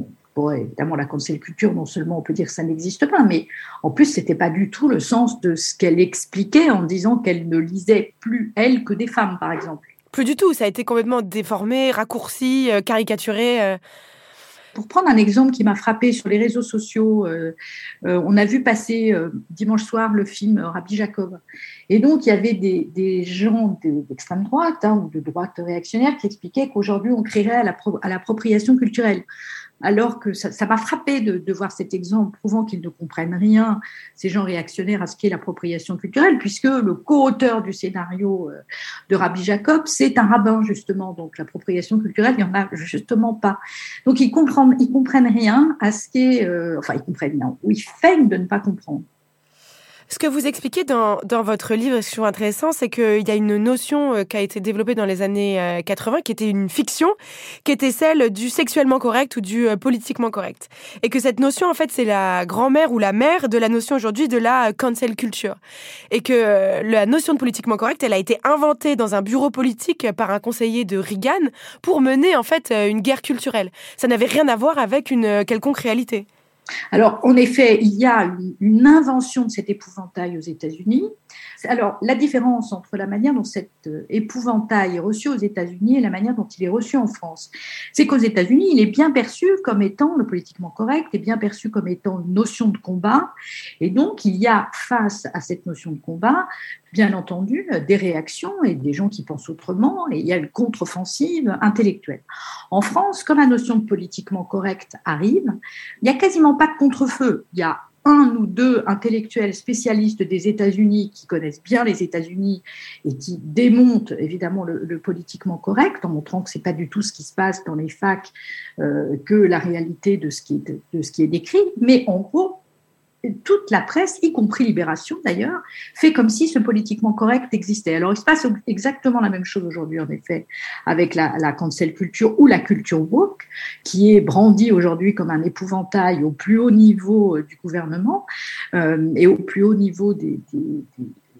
évidemment, la cancel culture, non seulement on peut dire que ça n'existe pas, mais en plus, c'était pas du tout le sens de ce qu'elle expliquait en disant qu'elle ne lisait plus elle que des femmes, par exemple. Plus du tout, ça a été complètement déformé, raccourci, euh, caricaturé. Euh. Pour prendre un exemple qui m'a frappé sur les réseaux sociaux, euh, on a vu passer dimanche soir le film Rabbi Jacob. Et donc, il y avait des, gens d'extrême droite hein, ou de droite réactionnaire qui expliquaient qu'aujourd'hui, on créerait à l'appropriation culturelle alors que ça m'a frappé de, voir cet exemple prouvant qu'ils ne comprennent rien, ces gens réactionnaires, à ce qu'est l'appropriation culturelle, puisque le co-auteur du scénario euh, de Rabbi Jacob, c'est un rabbin, justement. Donc l'appropriation culturelle, il n'y en a justement pas. Donc ils comprennent, ils comprennent rien à ce qu'est... Euh, enfin, ils comprennent rien, ou ils feignent de ne pas comprendre. Ce que vous expliquez dans, dans votre livre, ce que je intéressant, c'est qu'il y a une notion euh, qui a été développée dans les années 80, euh, qui était une fiction, qui était celle du sexuellement correct ou du euh, politiquement correct. Et que cette notion, en fait, c'est la grand-mère ou la mère de la notion aujourd'hui de la cancel culture. Et que la notion de politiquement correct, elle a été inventée dans un bureau politique par un conseiller de Reagan pour mener, en fait, une guerre culturelle. Ça n'avait rien à voir avec une quelconque réalité. Alors, en effet, il y a une, invention de cet épouvantail aux États-Unis. Alors, la différence entre la manière dont cet euh, épouvantail est reçu aux États-Unis et la manière dont il est reçu en France, c'est qu'aux États-Unis, il est bien perçu comme étant le politiquement correct, est bien perçu comme étant une notion de combat. Et donc, il y a face à cette notion de combat bien entendu, des réactions et des gens qui pensent autrement, et il y a une contre-offensive intellectuelle. En France, quand la notion de politiquement correct arrive, il n'y a quasiment pas de contre-feu. Il y a un ou deux intellectuels spécialistes des États-Unis qui connaissent bien les États-Unis et qui démontent évidemment le, politiquement correct en montrant que c'est pas du tout ce qui se passe dans les facs euh, que la réalité de ce qui est, de ce qui est décrit. Mais en gros, toute la presse, y compris Libération d'ailleurs, fait comme si ce politiquement correct existait. Alors il se passe exactement la même chose aujourd'hui en effet avec la, cancel culture ou la culture woke, qui est brandie aujourd'hui comme un épouvantail au plus haut niveau euh, du gouvernement euh, et au plus haut niveau des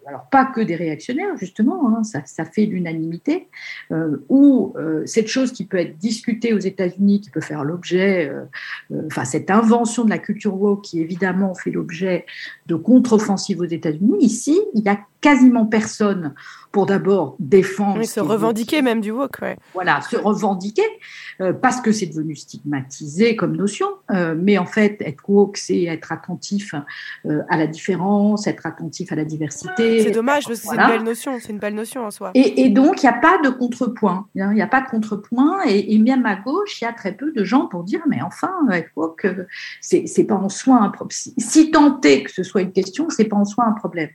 alors pas que des réactionnaires, justement, hein, ça, fait l'unanimité, euh, ou euh, cette chose qui peut être discutée aux États-Unis, qui peut faire l'objet, euh, enfin cette invention de la culture woke qui évidemment fait l'objet de contre-offensives aux États-Unis, ici, il y a quasiment personne pour d'abord défendre. se revendiquer même du woke, ouais. Voilà, se revendiquer, euh, parce que c'est devenu stigmatisé comme notion. Euh, mais en fait, être woke, c'est être attentif euh, à la différence, être attentif à la diversité. C'est dommage, parce que c'est une belle notion, c'est une belle notion en soi. Et, donc, il n'y a pas de contrepoint. Hein, il n'y a pas de contrepoint. Et, et, même à gauche, il y a très peu de gens pour dire, mais enfin, être woke, c'est pas en soi un problème. Si tant est que ce soit une question, c'est pas en soi un problème.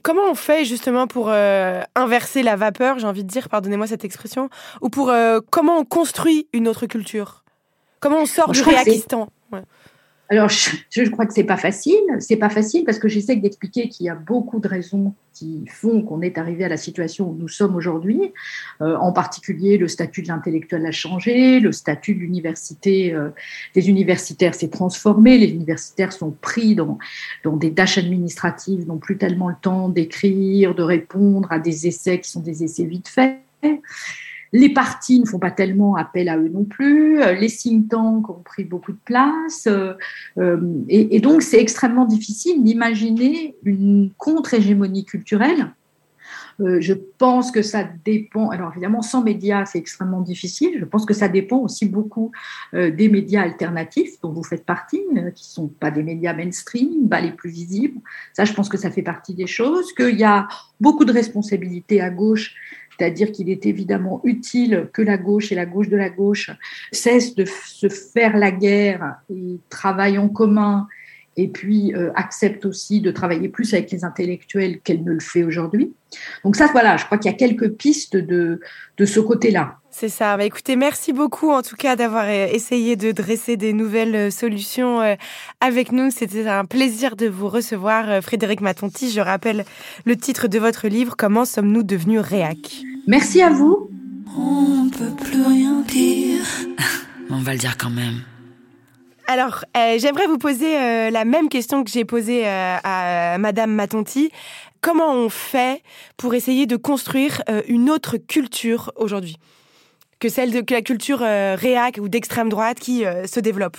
Comment on fait justement pour euh, inverser la vapeur, j'ai envie de dire, pardonnez-moi cette expression, ou pour euh, comment on construit une autre culture? Comment on sort du réaquistan alors, je, crois que c'est pas facile. C'est pas facile parce que j'essaie d'expliquer qu'il y a beaucoup de raisons qui font qu'on est arrivé à la situation où nous sommes aujourd'hui. Euh, en particulier, le statut de l'intellectuel a changé, le statut euh, des universitaires s'est transformé. Les universitaires sont pris dans des tâches administratives, n'ont plus tellement le temps d'écrire, de répondre à des essais qui sont des essais vite faits. Les partis ne font pas tellement appel à eux non plus. Euh, les think tanks ont pris beaucoup de place. Euh, euh, et, donc, c'est extrêmement difficile d'imaginer une contre-hégémonie culturelle. je pense que ça dépend. Alors, évidemment, sans médias, c'est extrêmement difficile. Je pense que ça dépend aussi beaucoup des médias alternatifs dont vous faites partie, qui ne sont pas des médias mainstream, pas les plus visibles. Ça, je pense que ça fait partie des choses. Qu'il y a beaucoup de responsabilités à gauche c'est-à-dire qu'il est évidemment utile que la gauche et la gauche de la gauche cessent de se faire la guerre et travaillent en commun et puis euh, acceptent aussi de travailler plus avec les intellectuels qu'elle ne le fait aujourd'hui. Donc ça, voilà, je crois qu'il y a quelques pistes de, de ce côté-là. C'est ça. Bah, écoutez, merci beaucoup en tout cas d'avoir euh, essayé de dresser des nouvelles euh, solutions avec nous. C'était un plaisir de vous recevoir, Frédéric Matonti. Je rappelle le titre de votre livre, Comment sommes-nous devenus réac Merci à vous. On peut plus rien dire. On va le dire quand même. Alors, euh, j'aimerais vous poser euh, la même question que j'ai posée euh, à Madame Matonti. Comment on fait pour essayer de construire une autre culture aujourd'hui que celle de la culture réac ou d'extrême droite qui se développe?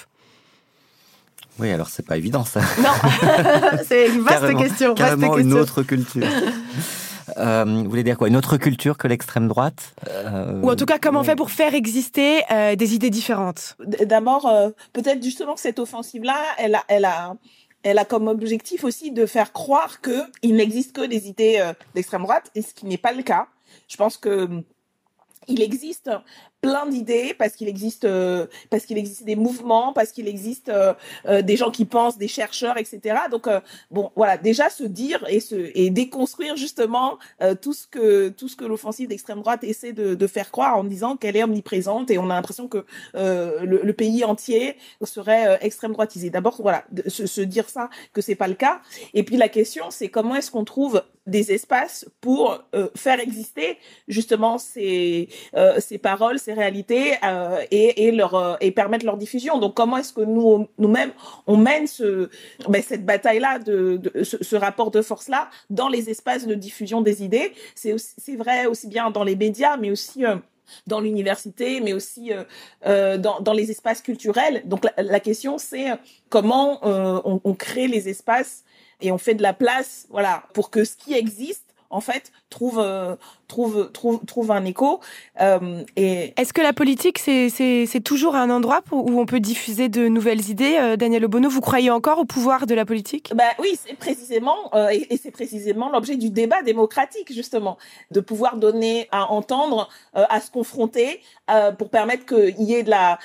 Oui, alors c'est pas évident ça. Non, c'est une vaste question. Carrément une autre culture. Euh, vous voulez dire quoi? Une autre culture que l'extrême droite? Euh, Ou en tout cas, comment on fait pour faire exister euh, des idées différentes? D'abord, peut-être justement que cette offensive-là, elle a, elle a, elle a comme objectif aussi de faire croire que il n'existe que des idées d'extrême droite, et ce qui n'est pas le cas. Je pense que il existe plein d'idées parce qu'il existe euh, parce qu'il existe des mouvements parce qu'il existe euh, euh, des gens qui pensent des chercheurs etc donc bon voilà. Déjà se dire et se et déconstruire justement tout ce que tout ce que l'offensive d'extrême droite essaie de, faire croire en disant qu'elle est omniprésente et on a l'impression que le, pays entier serait extrême droitisé. D'abord voilà se, se dire ça que c'est pas le cas. Et puis la question c'est comment est-ce qu'on trouve des espaces pour faire exister justement ces ces paroles ces réalité euh, et, leur, euh, et permettre leur diffusion. Donc comment est-ce que nous, nous-mêmes, on mène ce, ben, cette bataille-là, de, ce, rapport de force-là dans les espaces de diffusion des idées? C'est c'est vrai aussi bien dans les médias, mais aussi euh, dans l'université, mais aussi euh, dans, dans, les espaces culturels. Donc la, la question, c'est comment on, on, crée les espaces et on fait de la place, voilà, pour que ce qui existe en fait trouve trouve, trouve, trouve un écho. Euh, et... Est-ce que la politique, c'est toujours un endroit où on peut diffuser de nouvelles idées euh, Daniel Obono, vous croyez encore au pouvoir de la politique? Bah, Oui, c'est précisément, euh, et, c'est précisément l'objet du débat démocratique, justement, de pouvoir donner à entendre, à se confronter, pour permettre qu'il y ait de la,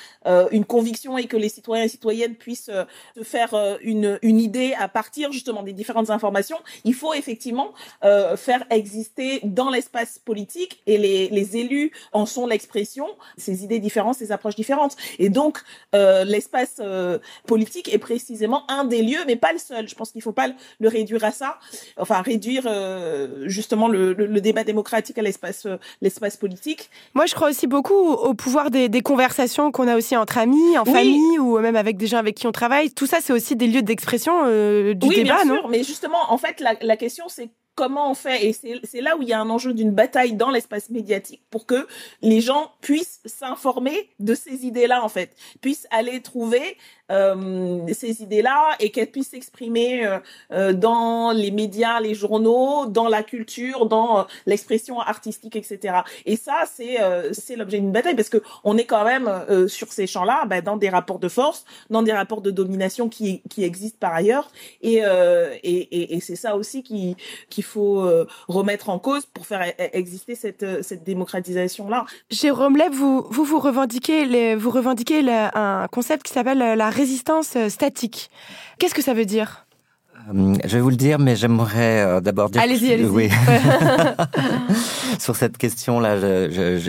une conviction et que les citoyens et citoyennes puissent se faire une, une idée à partir justement des différentes informations. Il faut effectivement faire exister dans l'espace politique et les, les élus en sont l'expression, ces idées différentes, ces approches différentes. Et donc, euh, l'espace euh, politique est précisément un des lieux, mais pas le seul. Je pense qu'il ne faut pas le réduire à ça, enfin réduire euh, justement le, le, débat démocratique à l'espace l'espace politique. Moi, je crois aussi beaucoup au pouvoir des, des conversations qu'on a aussi entre amis, en famille ou même avec des gens avec qui on travaille. Tout ça, c'est aussi des lieux d'expression du oui, débat, bien sûr, mais justement, en fait, la, la question, c'est comment on fait. Et c'est là où il y a un enjeu d'une bataille dans l'espace médiatique pour que les gens puissent s'informer de ces idées-là, en fait, puissent aller trouver ces idées-là et qu'elles puissent s'exprimer euh, euh, dans les médias, les journaux, dans la culture, dans l'expression artistique, etc. Et ça, c'est c'est l'objet d'une bataille parce que on est quand même sur ces champs-là, bah, dans des rapports de force, dans des rapports de domination qui qui existent par ailleurs, et et, et, et c'est ça aussi qui qu'il faut remettre en cause pour faire e-, e-, exister cette cette démocratisation là. Jérôme Leb, vous vous vous revendiquez les, vous revendiquez un concept qui s'appelle la résistance statique. Qu'est-ce que ça veut dire? Euh, je vais vous le dire, mais j'aimerais euh, d'abord dire. Allez-y, allez-y. Oui. sur cette question-là,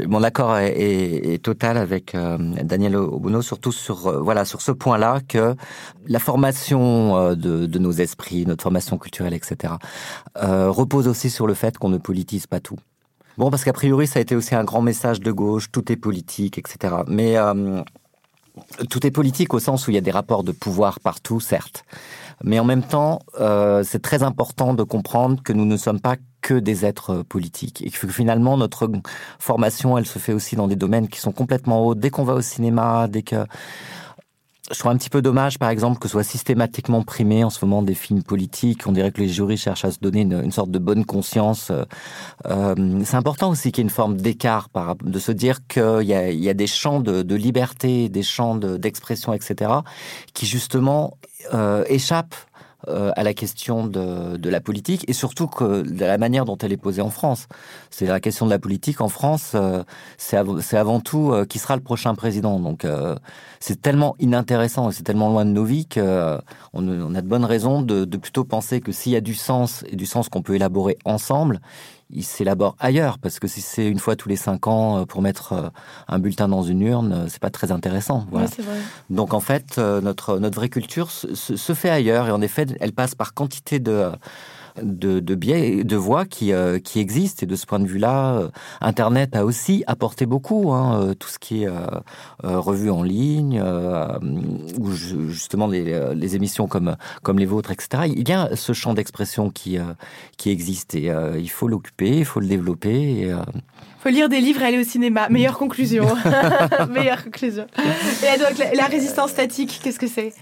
mon accord est, total avec euh, Daniel Obono, surtout sur voilà sur ce point-là que la formation de, de, nos esprits, notre formation culturelle, etc., repose aussi sur le fait qu'on ne politise pas tout. Bon, parce qu'a priori, ça a été aussi un grand message de gauche, tout est politique, etc. Mais tout est politique au sens où il y a des rapports de pouvoir partout, certes. Mais en même temps, euh, c'est très important de comprendre que nous ne sommes pas que des êtres politiques et que finalement notre formation, elle se fait aussi dans des domaines qui sont complètement hauts. Dès qu'on va au cinéma, dès que je trouve un petit peu dommage, par exemple, que soit systématiquement primé en ce moment des films politiques. On dirait que les jurys cherchent à se donner une, sorte de bonne conscience. Euh, euh, c'est important aussi qu'il y ait une forme d'écart, de se dire qu'il y a, il y a des champs de, de liberté, des champs d'expression, etc., qui justement euh, échappent euh, à la question de, de, la politique et surtout que de la manière dont elle est posée en France. C'est la question de la politique en France, euh, c'est avant tout euh, qui sera le prochain président. Donc c'est tellement inintéressant et c'est tellement loin de nos vies qu'on on a de bonnes raisons de, de plutôt penser que s'il y a du sens et du sens qu'on peut élaborer ensemble, il s'élabore ailleurs parce que si c'est une fois tous les cinq ans euh, pour mettre euh, un bulletin dans une urne, euh, c'est pas très intéressant. Voilà. Donc en fait, notre notre vraie culture se, se, fait ailleurs et en effet, elle passe par quantité de de, de biais, de voix qui, euh, qui existent. Et de ce point de vue-là, euh, Internet a aussi apporté beaucoup. Hein, euh, tout ce qui est revu en ligne, ou justement les, émissions comme, comme les vôtres, etc. Il y a ce champ d'expression qui, qui existe et il faut l'occuper, il faut le développer. Faut lire des livres et aller au cinéma. Meilleure conclusion. Meilleure conclusion. Et donc, la résistance statique, qu'est-ce que c'est?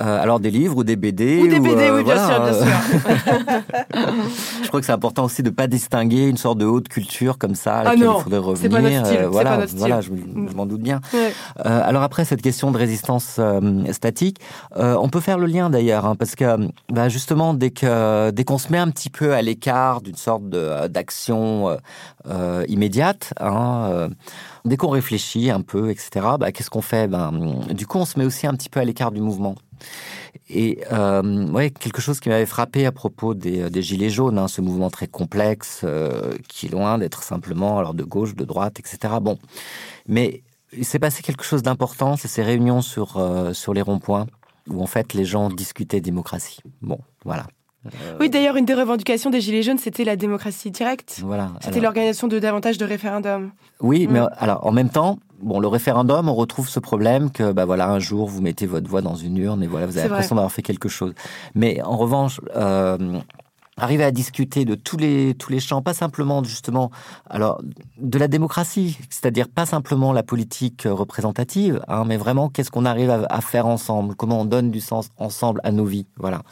Euh, alors des livres ou des BD Ou des BD, euh, oui, bien sûr, bien sûr. je crois que c'est important aussi de pas distinguer une sorte de haute culture comme ça à ah non, il faudrait revenir. Pas notre style, voilà, pas notre style. voilà, je, je m'en doute bien. Ouais. Euh, alors après cette question de résistance euh, statique, euh, on peut faire le lien d'ailleurs, hein, parce que bah, justement dès que dès qu'on se met un petit peu à l'écart d'une sorte de d'action immédiate, hein, dès qu'on réfléchit un peu, etc. Bah, qu'est-ce qu'on fait? Ben du coup on se met aussi un petit peu à l'écart du mouvement. Et euh, quelque chose qui m'avait frappé à propos des, des gilets jaunes, hein, ce mouvement très complexe euh, qui est loin d'être simplement alors de gauche, de droite, etc. Bon, mais il s'est passé quelque chose d'important, c'est ces réunions sur euh, sur les ronds-points où en fait les gens discutaient démocratie. Bon, voilà. Euh, oui, d'ailleurs, une des revendications des Gilets jaunes, c'était la démocratie directe. Voilà. C'était l'organisation de davantage de référendums. Oui, mais alors en même temps, bon, le référendum, on retrouve ce problème que, bah voilà, un jour vous mettez votre voix dans une urne et voilà, vous avez l'impression d'avoir fait quelque chose. Mais en revanche, euh, arriver à discuter de tous les tous les champs, pas simplement justement, alors de la démocratie, c'est-à-dire pas simplement la politique représentative, hein, mais vraiment qu'est-ce qu'on arrive à, faire ensemble, comment on donne du sens ensemble à nos vies, voilà.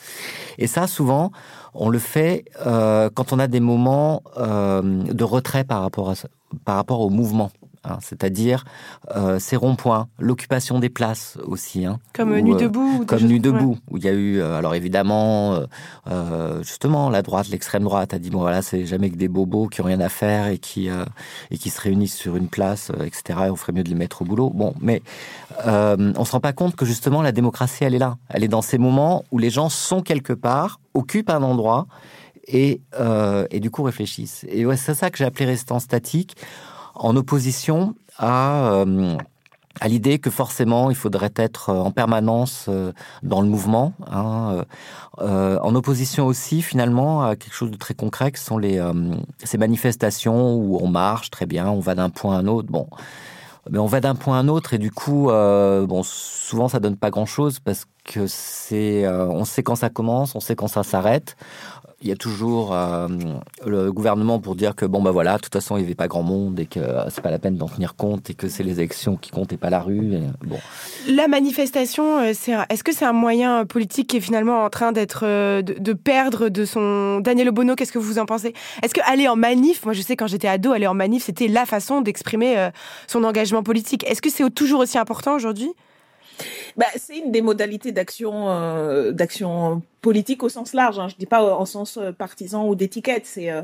Et ça, souvent, on le fait euh, quand on a des moments euh, de retrait par rapport à par rapport au mouvement. Hein, c'est-à-dire euh, ces ronds-points, l'occupation des places aussi. Hein, comme Nuit euh, debout. Ou comme Nuit debout, où il y a eu, euh, alors évidemment, euh, justement, la droite, l'extrême droite a dit bon voilà, c'est jamais que des bobos qui ont rien à faire et qui et qui se réunissent sur une place, etc. Et on ferait mieux de les mettre au boulot. Bon, mais on se rend pas compte que justement la démocratie, elle est là. Elle est dans ces moments où les gens sont quelque part, occupent un endroit et, et du coup réfléchissent. Et ouais, c'est ça que j'ai appelé résistance statique en opposition à euh, à l'idée que forcément il faudrait être euh, en permanence euh, dans le mouvement, hein, en opposition aussi finalement à quelque chose de très concret qui sont les ces manifestations où on marche très bien, on va d'un point à un autre. Bon, mais on va d'un point à un autre et du coup, bon, souvent ça donne pas grand chose parce que c'est, on sait quand ça commence, on sait quand ça s'arrête il y a toujours euh, le gouvernement pour dire que bon bah voilà, de toute façon il n'y avait pas grand monde et que euh, c'est pas la peine d'en tenir compte et que c'est les élections qui comptent et pas la rue. bon. La manifestation, euh, est-ce que c'est un moyen politique qui est finalement en train d'être de, perdre de son Daniel Obono Qu'est-ce que vous en pensez? Est-ce que aller en manif, moi je sais quand j'étais ado, aller en manif c'était la façon d'exprimer son engagement politique. Est-ce que c'est toujours aussi important aujourd'hui? Bah, c'est une des modalités d'action euh, d'action politique au sens large. Hein. Je dis pas en sens euh, partisan ou d'étiquette. C'est euh,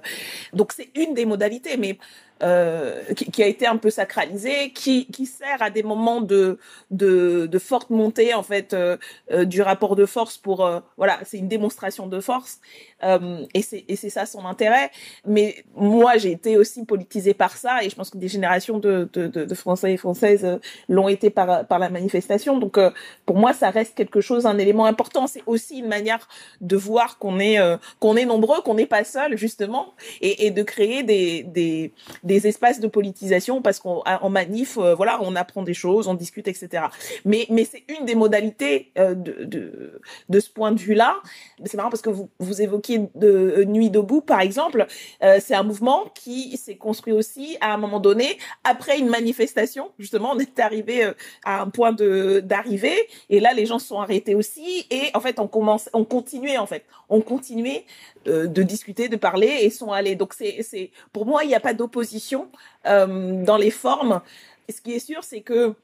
donc c'est une des modalités, mais euh, qui, qui, a été un peu sacralisé, qui, qui sert à des moments de, de, de forte montée en fait euh, euh du rapport de force pour voilà, c'est une démonstration de force et c'est ça son intérêt. Mais moi j'ai été aussi politisée par ça et je pense que des générations de, de, de, de Français et Françaises l'ont été par par la manifestation. Donc pour moi ça reste quelque chose, un élément important. C'est aussi une manière de voir qu'on est qu'on est nombreux, qu'on n'est pas seul justement et, et de créer des des des espaces de politisation parce qu'en manif, euh, voilà, on apprend des choses, on discute, etc. Mais, mais c'est une des modalités euh, de, de, de, ce point de vue-là. C'est marrant parce que vous, vous évoquiez de euh, Nuit debout, par exemple. c'est un mouvement qui s'est construit aussi à un moment donné après une manifestation. Justement, on est arrivé à un point de d'arrivée et là, les gens se sont arrêtés aussi et en fait, on commence, on continuait en fait, on continuait de discuter, de parler et sont allés. Donc c'est, c'est, pour moi, il n'y a pas d'opposition euh, dans les formes. ce qui est sûr, c'est que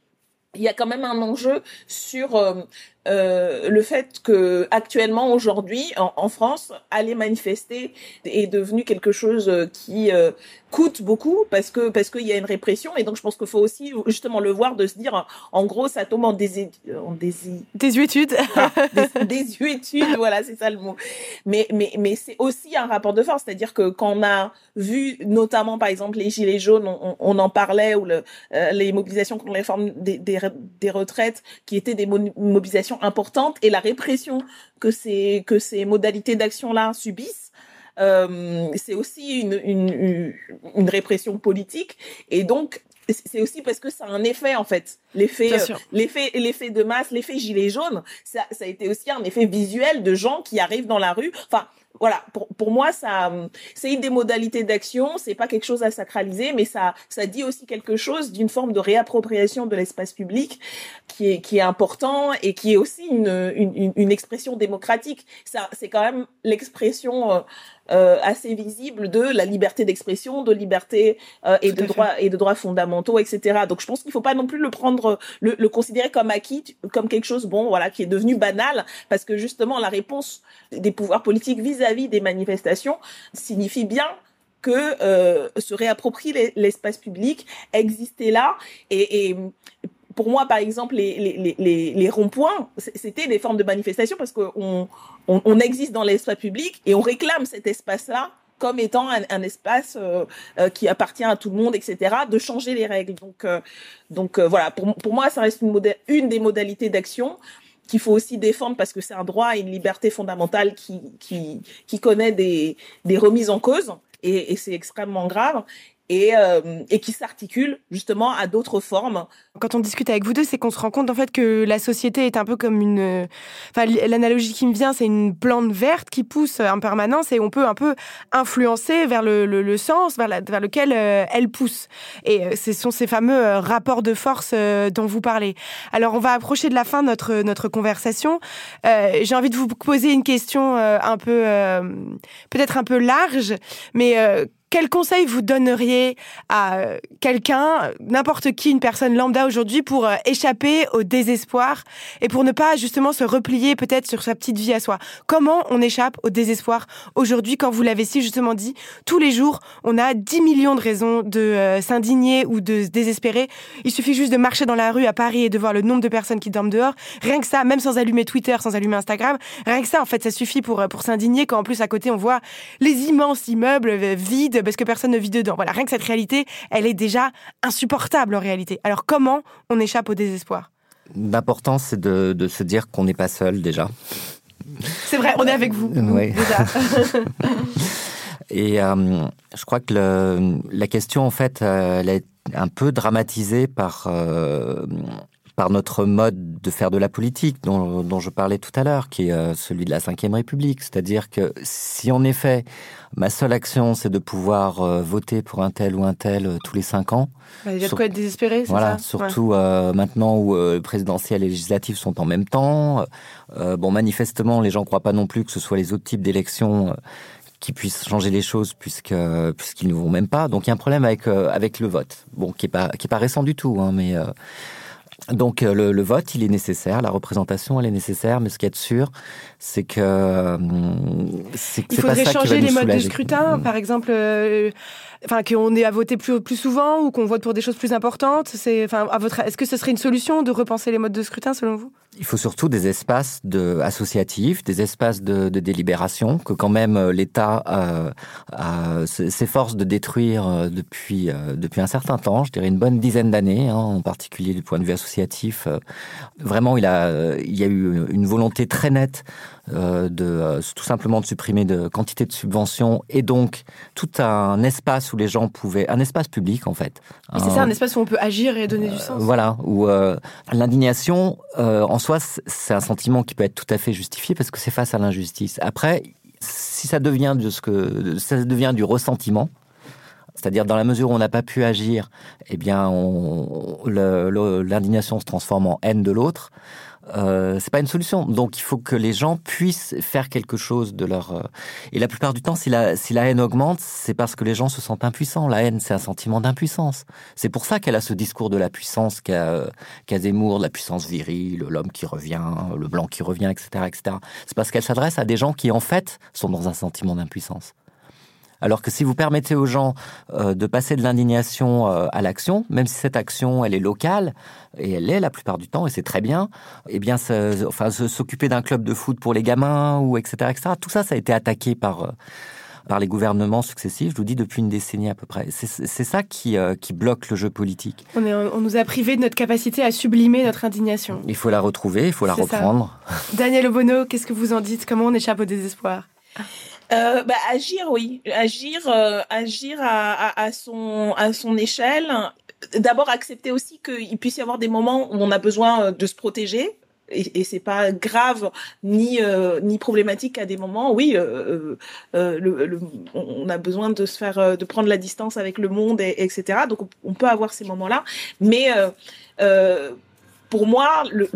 il y a quand même un enjeu sur euh, euh, le fait que actuellement aujourd'hui en, en, France aller manifester est devenu quelque chose euh, qui euh, coûte beaucoup parce que parce qu'il y a une répression. Et donc je pense qu'il faut aussi justement le voir de se dire en gros ça tombe en dés en dés désuétude. Ah, des, désuétude voilà c'est ça le mot. Mais mais mais c'est aussi un rapport de force. C'est-à-dire que quand on a vu notamment par exemple les gilets jaunes on, on en parlait ou le, les mobilisations contre les réforme des, des, des retraites qui étaient des mobilisations importante et la répression que ces que ces modalités d'action là subissent euh, c'est aussi une, une, une, répression politique. Et donc c'est aussi parce que ça a un effet en fait. L'effet euh, l'effet l'effet de masse l'effet gilet jaune ça, ça a été aussi un effet visuel de gens qui arrivent dans la rue. Enfin voilà, pour, pour moi, ça, c'est une des modalités d'action. C'est pas quelque chose à sacraliser, mais ça, ça dit aussi quelque chose d'une forme de réappropriation de l'espace public qui est, qui est important et qui est aussi une, une, une expression démocratique. Ça, c'est quand même l'expression euh, euh, assez visible de la liberté d'expression, de liberté euh, et de droits et de droits fondamentaux, etc. Donc je pense qu'il faut pas non plus le prendre, le, le, considérer comme acquis, comme quelque chose bon, voilà, qui est devenu banal, parce que justement la réponse des pouvoirs politiques vis-à-vis des manifestations signifie bien que euh, se réapproprier l'espace public, exister là et, pour moi, par exemple, les, ronds-points, c'était des formes de manifestation parce qu'on on, on existe dans l'espace public et on réclame cet espace-là comme étant un, espace euh, euh, qui appartient à tout le monde, etc., de changer les règles. Donc, voilà, pour, moi, ça reste une des modalités d'action qu'il faut aussi défendre parce que c'est un droit et une liberté fondamentale qui, qui, qui connaît des, des remises en cause. Et, et c'est extrêmement grave et, euh, et qui s'articule justement à d'autres formes. Quand on discute avec vous deux, c'est qu'on se rend compte en fait que la société est un peu comme une. Enfin, l'analogie qui me vient, c'est une plante verte qui pousse en permanence et on peut un peu influencer vers le, le, le sens vers, la, vers lequel euh, elle pousse. Et euh, ce sont ces fameux rapports de force dont vous parlez. Alors, on va approcher de la fin de notre, notre conversation. J'ai envie de vous poser une question un peu, peut-être un peu large, mais quel conseil vous donneriez à euh, quelqu'un, n'importe qui, une personne lambda aujourd'hui, pour euh, échapper au désespoir et pour ne pas justement se replier peut-être sur sa petite vie à soi? Comment on échappe au désespoir? Aujourd'hui quand vous l'avez si justement dit Tous les jours, on a 10 millions de raisons de euh, s'indigner ou de se désespérer. Il suffit juste de marcher dans la rue à Paris et de voir le nombre de personnes qui dorment dehors. Rien que ça, même sans allumer Twitter, sans allumer Instagram, rien que ça, en fait, ça suffit pour, pour s'indigner quand en plus à côté on voit les immenses immeubles vides parce que personne ne vit dedans. Voilà, rien que cette réalité, elle est déjà insupportable en réalité. Alors comment on échappe au désespoir? L'important, c'est de, se dire qu'on n'est pas seul déjà. C'est vrai, on est avec vous. Oui. Déjà. Et euh, je crois que la question, en fait, euh, elle est un peu dramatisée par, euh, par notre mode de faire de la politique dont, dont je parlais tout à l'heure, qui est euh, celui de la Ve République. C'est-à-dire que si en effet ma seule action c'est de pouvoir euh, voter pour un tel ou un tel euh, tous les cinq ans, bah, il y a de quoi être désespéré, c'est voilà, ça? Surtout ouais. maintenant où présidentielles et législatives sont en même temps. bon, manifestement, les gens croient pas non plus que ce soit les autres types d'élections qui puissent changer les choses puisque puisqu'ils ne vont même pas. Donc il y a un problème avec avec le vote. Bon, qui est pas qui est pas récent du tout, hein, mais donc euh, le, le, vote, il est nécessaire, la représentation, elle est nécessaire, mais ce qui est sûr, c'est que euh, c'est il faudrait pas ça changer qui va les modes de scrutin, par exemple, euh, enfin qu'on ait à voter plus plus souvent ou qu'on vote pour des choses plus importantes. C'est, enfin, à votre, est-ce que ce serait une solution de repenser les modes de scrutin selon vous? Il faut surtout des espaces de associatifs, des espaces de, délibération que quand même euh, l'État euh, euh, s'efforce de détruire depuis depuis un certain temps, je dirais une bonne dizaine d'années, hein, en particulier du point de vue associatif. Vraiment, il a il y a eu une volonté très nette euh, de euh, tout simplement de supprimer de quantité de subventions et donc tout un espace où les gens pouvaient un espace public en fait. C'est ça un espace où on peut agir et donner du sens. Euh, voilà où euh, l'indignation euh, en soi c'est un sentiment qui peut être tout à fait justifié parce que c'est face à l'injustice. Après si ça devient de ce que ça devient du ressentiment c'est-à-dire dans la mesure où on n'a pas pu agir, eh bien, l'indignation se transforme en haine de l'autre. Euh, c'est pas une solution. Donc il faut que les gens puissent faire quelque chose de leur. Euh... Et la plupart du temps, si la, haine augmente, c'est parce que les gens se sentent impuissants. La haine, c'est un sentiment d'impuissance. C'est pour ça qu'elle a ce discours de la puissance qu'a qu Zemmour, de la puissance virile, l'homme qui revient, le blanc qui revient, etc., etc. C'est parce qu'elle s'adresse à des gens qui en fait sont dans un sentiment d'impuissance. Alors que si vous permettez aux gens euh, de passer de l'indignation euh, à l'action, même si cette action elle est locale et elle l'est la plupart du temps et c'est très bien, eh bien, enfin, s'occuper d'un club de foot pour les gamins ou etc., etc. Tout ça, ça a été attaqué par euh, par les gouvernements successifs, je vous dis depuis une décennie à peu près. C'est ça qui, euh, qui bloque le jeu politique. On, est, on, nous a privé de notre capacité à sublimer notre indignation. Il faut la retrouver, il faut la reprendre. Ça. Daniel Obono, qu'est-ce que vous en dites? Comment on échappe au désespoir? Euh, bah, agir, oui, agir, euh, agir à, son à son échelle. D'abord accepter aussi qu'il puisse y avoir des moments où on a besoin de se protéger. Et, et c'est pas grave ni euh, ni problématique à des moments. Oui, euh, euh, on a besoin de se faire, de prendre la distance avec le monde, et, etc. Donc on, peut avoir ces moments-là. Mais pour moi, le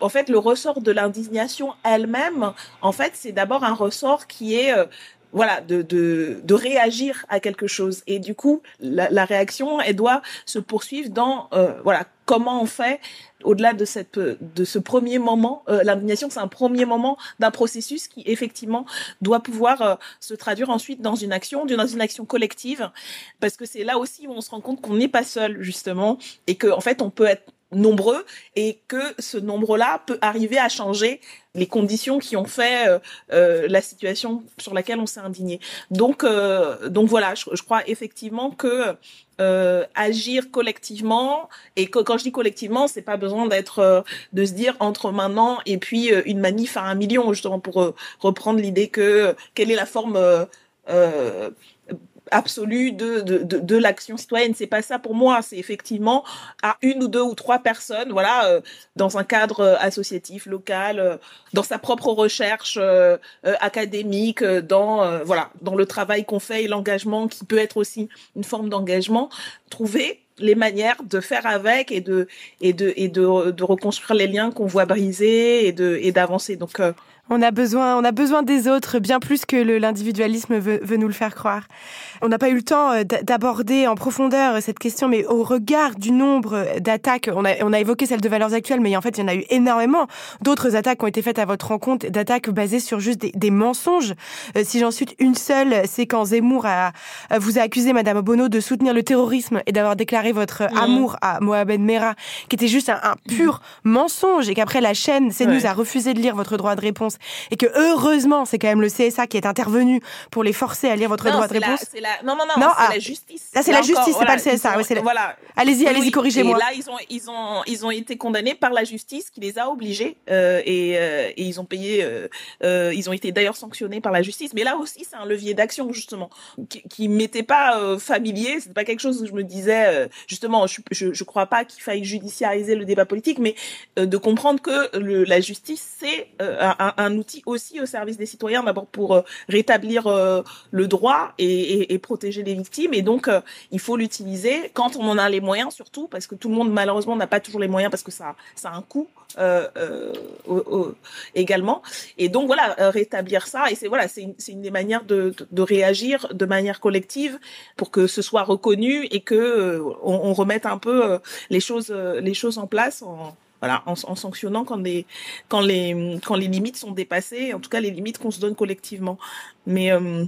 en fait, le ressort de l'indignation elle-même, en fait, c'est d'abord un ressort qui est euh, voilà de, de, de réagir à quelque chose. Et du coup la, la réaction elle doit se poursuivre dans euh, voilà comment on fait au-delà de cette de ce premier moment euh, l'indignation c'est un premier moment d'un processus qui effectivement doit pouvoir euh, se traduire ensuite dans une action dans une action collective. Parce que c'est là aussi où on se rend compte qu'on n'est pas seul justement et que en fait on peut être nombreux et que ce nombre-là peut arriver à changer les conditions qui ont fait euh, euh, la situation sur laquelle on s'est indigné. Donc, euh, donc voilà, je, crois effectivement que euh, agir collectivement et quand je dis collectivement, c'est pas besoin d'être de se dire entre maintenant et puis une manif à un million justement pour reprendre l'idée que quelle est la forme absolue de, de, de, de l'action citoyenne. C'est pas ça pour moi. C'est effectivement à une ou deux ou trois personnes, voilà, euh, dans un cadre euh, associatif, local, euh, dans sa propre recherche euh, académique, dans voilà, dans le travail qu'on fait et l'engagement qui peut être aussi une forme d'engagement, trouver les manières de faire avec et de et de et de, de reconstruire les liens qu'on voit brisés et de et d'avancer. Donc on a besoin, on a besoin des autres bien plus que l'individualisme veut, veut, nous le faire croire. On n'a pas eu le temps euh, d'aborder en profondeur cette question, mais au regard du nombre d'attaques, on a, on a évoqué celle de valeurs actuelles, mais en fait, il y en a eu énormément d'autres attaques qui ont été faites à votre rencontre, d'attaques basées sur juste des, des mensonges. Euh, si j'en cite une seule, c'est quand Zemmour a, vous a accusé, Madame Bono, de soutenir le terrorisme et d'avoir déclaré votre mmh. amour à Mohamed Merah, qui était juste un, un pur mmh. mensonge, et qu'après la chaîne CNews ouais. a refusé de lire votre droit de réponse et que heureusement, c'est quand même le CSA qui est intervenu pour les forcer à lire votre Non, droit de la- réponse. c'est la- Non, non, non, Non, c'est ah. la justice. Là, c'est la justice, encore, c'est pas le voilà, CSA, ont- ouais, la- Voilà. Allez-y, allez-y, oui. corrigez-moi. Et là, ils ont, ils ont, ils ont été condamnés par la justice qui les a obligés euh, et, euh, et ils ont payé. euh, euh, ils ont été d'ailleurs sanctionnés par la justice. Mais là aussi, c'est un levier d'action justement qui, qui m'était pas euh, familier. C'est pas quelque chose où je me disais euh, justement. Je, je, je crois pas qu'il faille judiciariser le débat politique, mais de comprendre que le, la justice c'est euh, un, un outil aussi au service des citoyens d'abord pour euh, rétablir euh, le droit et, protéger les victimes. Et donc, euh, il faut l'utiliser quand on en a les moyens, surtout parce que tout le monde malheureusement n'a pas toujours les moyens parce que ça, ça a un coût également. Et donc voilà, rétablir ça. Et c'est voilà, une, des manières de, réagir de manière collective pour que ce soit reconnu et que on, remette un peu les choses, les choses en place. Voilà, en, sanctionnant quand les quand les quand les limites sont dépassées, en tout cas les limites qu'on se donne collectivement. Mais euh,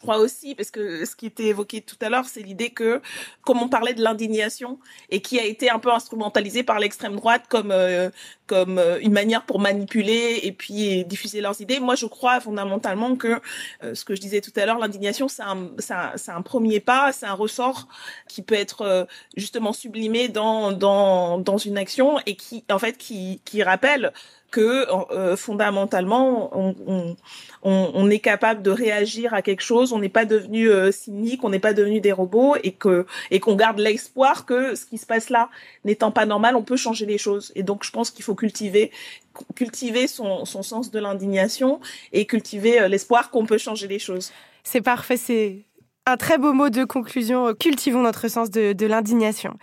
crois aussi, parce que ce qui était évoqué tout à l'heure, c'est l'idée que, comme on parlait de l'indignation, et qui a été un peu instrumentalisée par l'extrême droite comme euh, comme euh, une manière pour manipuler et puis diffuser leurs idées. Moi, je crois fondamentalement que euh, ce que je disais tout à l'heure, l'indignation, c'est un, un, premier pas, c'est un ressort qui peut être justement sublimé dans dans dans une action et qui, en fait, qui qui rappelle que euh, fondamentalement on, est capable de réagir à quelque chose, on n'est pas devenu euh, cynique, on n'est pas devenu des robots et que et qu'on garde l'espoir que ce qui se passe là n'étant pas normal, on peut changer les choses. Et donc je pense qu'il faut cultiver cultiver son, son sens de l'indignation et cultiver euh, l'espoir qu'on peut changer les choses. C'est parfait, un très beau mot de conclusion. Cultivons notre sens de, l'indignation.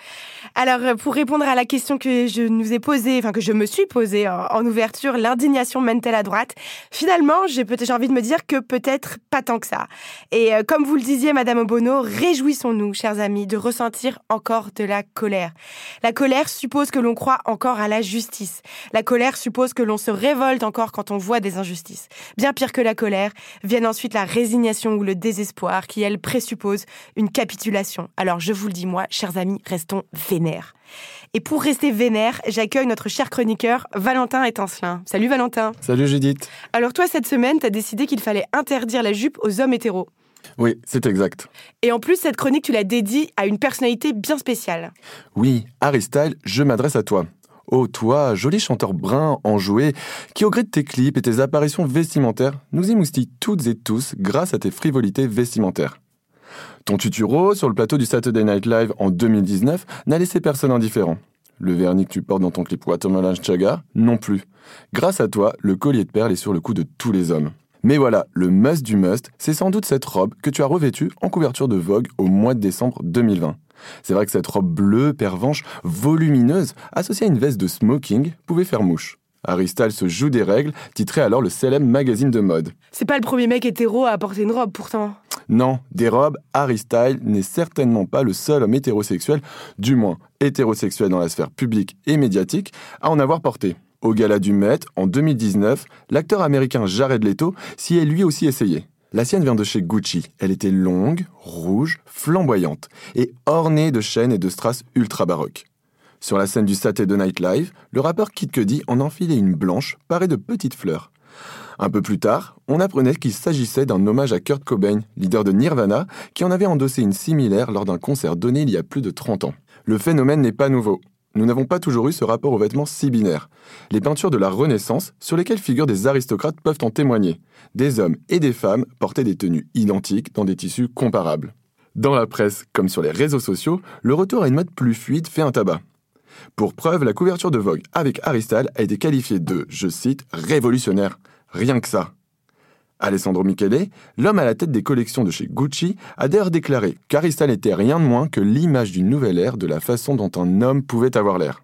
Alors, euh, pour répondre à la question que je nous ai posée, enfin que je me suis posée en, en ouverture, l'indignation mène-t-elle à droite? Finalement, j'ai peut-être envie de me dire que peut-être pas tant que ça. Et euh, comme vous le disiez, Madame Obono, réjouissons-nous, chers amis, de ressentir encore de la colère. La colère suppose que l'on croit encore à la justice. La colère suppose que l'on se révolte encore quand on voit des injustices. Bien pire que la colère, viennent ensuite la résignation ou le désespoir qui, elle, présuppose une capitulation. Alors je vous le dis, moi, chers amis, restons vénères. Et pour rester vénère, j'accueille notre cher chroniqueur Valentin Étincelin. Salut Valentin. Salut Judith. Alors toi, cette semaine, t'as décidé qu'il fallait interdire la jupe aux hommes hétéros. Oui, c'est exact. Et en plus, cette chronique, tu l'as dédiée à une personnalité bien spéciale. Oui, Harry Style, je m'adresse à toi. Oh, toi, joli chanteur brun, enjoué, qui au gré de tes clips et tes apparitions vestimentaires, nous émoustille toutes et tous grâce à tes frivolités vestimentaires. Ton tutu rose sur le plateau du Saturday Night Live en 2019 n'a laissé personne indifférent. Le vernis que tu portes dans ton clip Watermelon Chaga, non plus. Grâce à toi, le collier de perles est sur le cou de tous les hommes. Mais voilà, le must du must, c'est sans doute cette robe que tu as revêtue en couverture de Vogue au mois de décembre 2020. C'est vrai que cette robe bleue, pervenche, volumineuse, associée à une veste de smoking, pouvait faire mouche. Harry Styles se joue des règles, titré alors le célèbre magazine de mode. C'est pas le premier mec hétéro à porter une robe pourtant. Non, des robes, Harry Styles n'est certainement pas le seul homme hétérosexuel, du moins hétérosexuel dans la sphère publique et médiatique, à en avoir porté. Au gala du Met, en 2019, l'acteur américain Jared Leto s'y est lui aussi essayé. La sienne vient de chez Gucci. Elle était longue, rouge, flamboyante et ornée de chaînes et de strass ultra baroques. Sur la scène du Saturday Night Live, le rappeur Kid Cudi en enfilait une blanche parée de petites fleurs. Un peu plus tard, on apprenait qu'il s'agissait d'un hommage à Kurt Cobain, leader de Nirvana, qui en avait endossé une similaire lors d'un concert donné il y a plus de 30 ans. Le phénomène n'est pas nouveau. Nous n'avons pas toujours eu ce rapport aux vêtements si binaire. Les peintures de la Renaissance, sur lesquelles figurent des aristocrates, peuvent en témoigner. Des hommes et des femmes portaient des tenues identiques dans des tissus comparables. Dans la presse, comme sur les réseaux sociaux, le retour à une mode plus fluide fait un tabac. Pour preuve, la couverture de Vogue avec Harry Styles a été qualifiée de, je cite, révolutionnaire. Rien que ça. Alessandro Michele, l'homme à la tête des collections de chez Gucci, a d'ailleurs déclaré qu'Harry Styles n'était rien de moins que l'image d'une nouvelle ère de la façon dont un homme pouvait avoir l'air.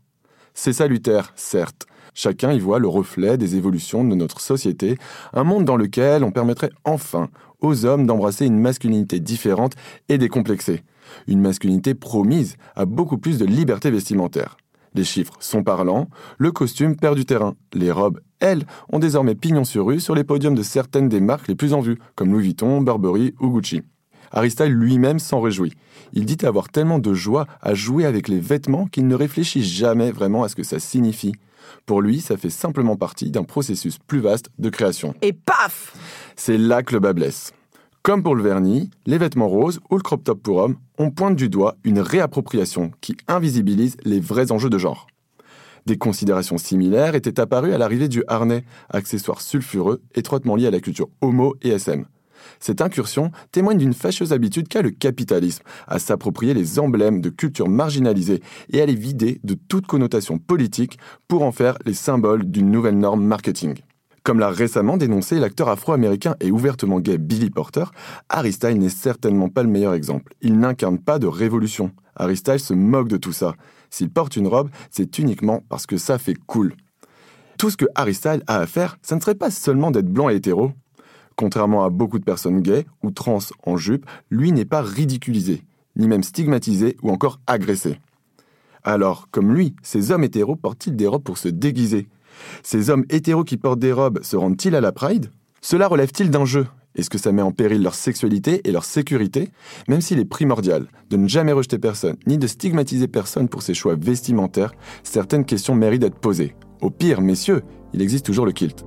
C'est salutaire, certes. Chacun y voit le reflet des évolutions de notre société, un monde dans lequel on permettrait enfin aux hommes d'embrasser une masculinité différente et décomplexée. Une masculinité promise à beaucoup plus de liberté vestimentaire. Les chiffres sont parlants, le costume perd du terrain. Les robes, elles, ont désormais pignon sur rue sur les podiums de certaines des marques les plus en vue, comme Louis Vuitton, Burberry ou Gucci. Harry lui-même s'en réjouit. Il dit avoir tellement de joie à jouer avec les vêtements qu'il ne réfléchit jamais vraiment à ce que ça signifie. Pour lui, ça fait simplement partie d'un processus plus vaste de création. Et paf C'est là que le bas blesse. Comme pour le vernis, les vêtements roses ou le crop top pour hommes, on pointe du doigt une réappropriation qui invisibilise les vrais enjeux de genre. Des considérations similaires étaient apparues à l'arrivée du harnais, accessoire sulfureux étroitement lié à la culture homo et SM. Cette incursion témoigne d'une fâcheuse habitude qu'a le capitalisme à s'approprier les emblèmes de cultures marginalisées et à les vider de toute connotation politique pour en faire les symboles d'une nouvelle norme marketing. Comme l'a récemment dénoncé l'acteur afro-américain et ouvertement gay Billy Porter, Harry n'est certainement pas le meilleur exemple. Il n'incarne pas de révolution. Harry se moque de tout ça. S'il porte une robe, c'est uniquement parce que ça fait cool. Tout ce que Harry a à faire, ça ne serait pas seulement d'être blanc et hétéro. Contrairement à beaucoup de personnes gays ou trans en jupe, lui n'est pas ridiculisé, ni même stigmatisé ou encore agressé. Alors, comme lui, ces hommes hétéros portent-ils des robes pour se déguiser? Ces hommes hétéros qui portent des robes se rendent-ils à la Pride? Cela relève-t-il d'un jeu? Est-ce que ça met en péril leur sexualité et leur sécurité? Même s'il est primordial de ne jamais rejeter personne, ni de stigmatiser personne pour ses choix vestimentaires, certaines questions méritent d'être posées. Au pire, messieurs, il existe toujours le kilt.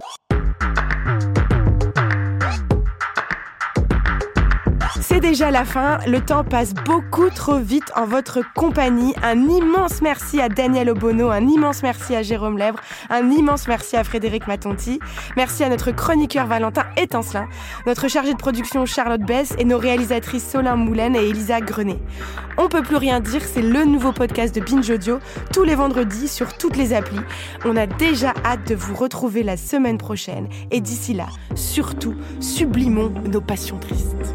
Déjà la fin, le temps passe beaucoup trop vite en votre compagnie. Un immense merci à Daniel Obono, un immense merci à Jérôme Lèvre, un immense merci à Frédéric Matonti, merci à notre chroniqueur Valentin Étincelin, notre chargée de production Charlotte Bess et nos réalisatrices Solin Moulin et Elisa Grenet. On peut plus rien dire, c'est le nouveau podcast de Binge Audio, tous les vendredis sur toutes les applis. On a déjà hâte de vous retrouver la semaine prochaine et d'ici là, surtout, sublimons nos passions tristes.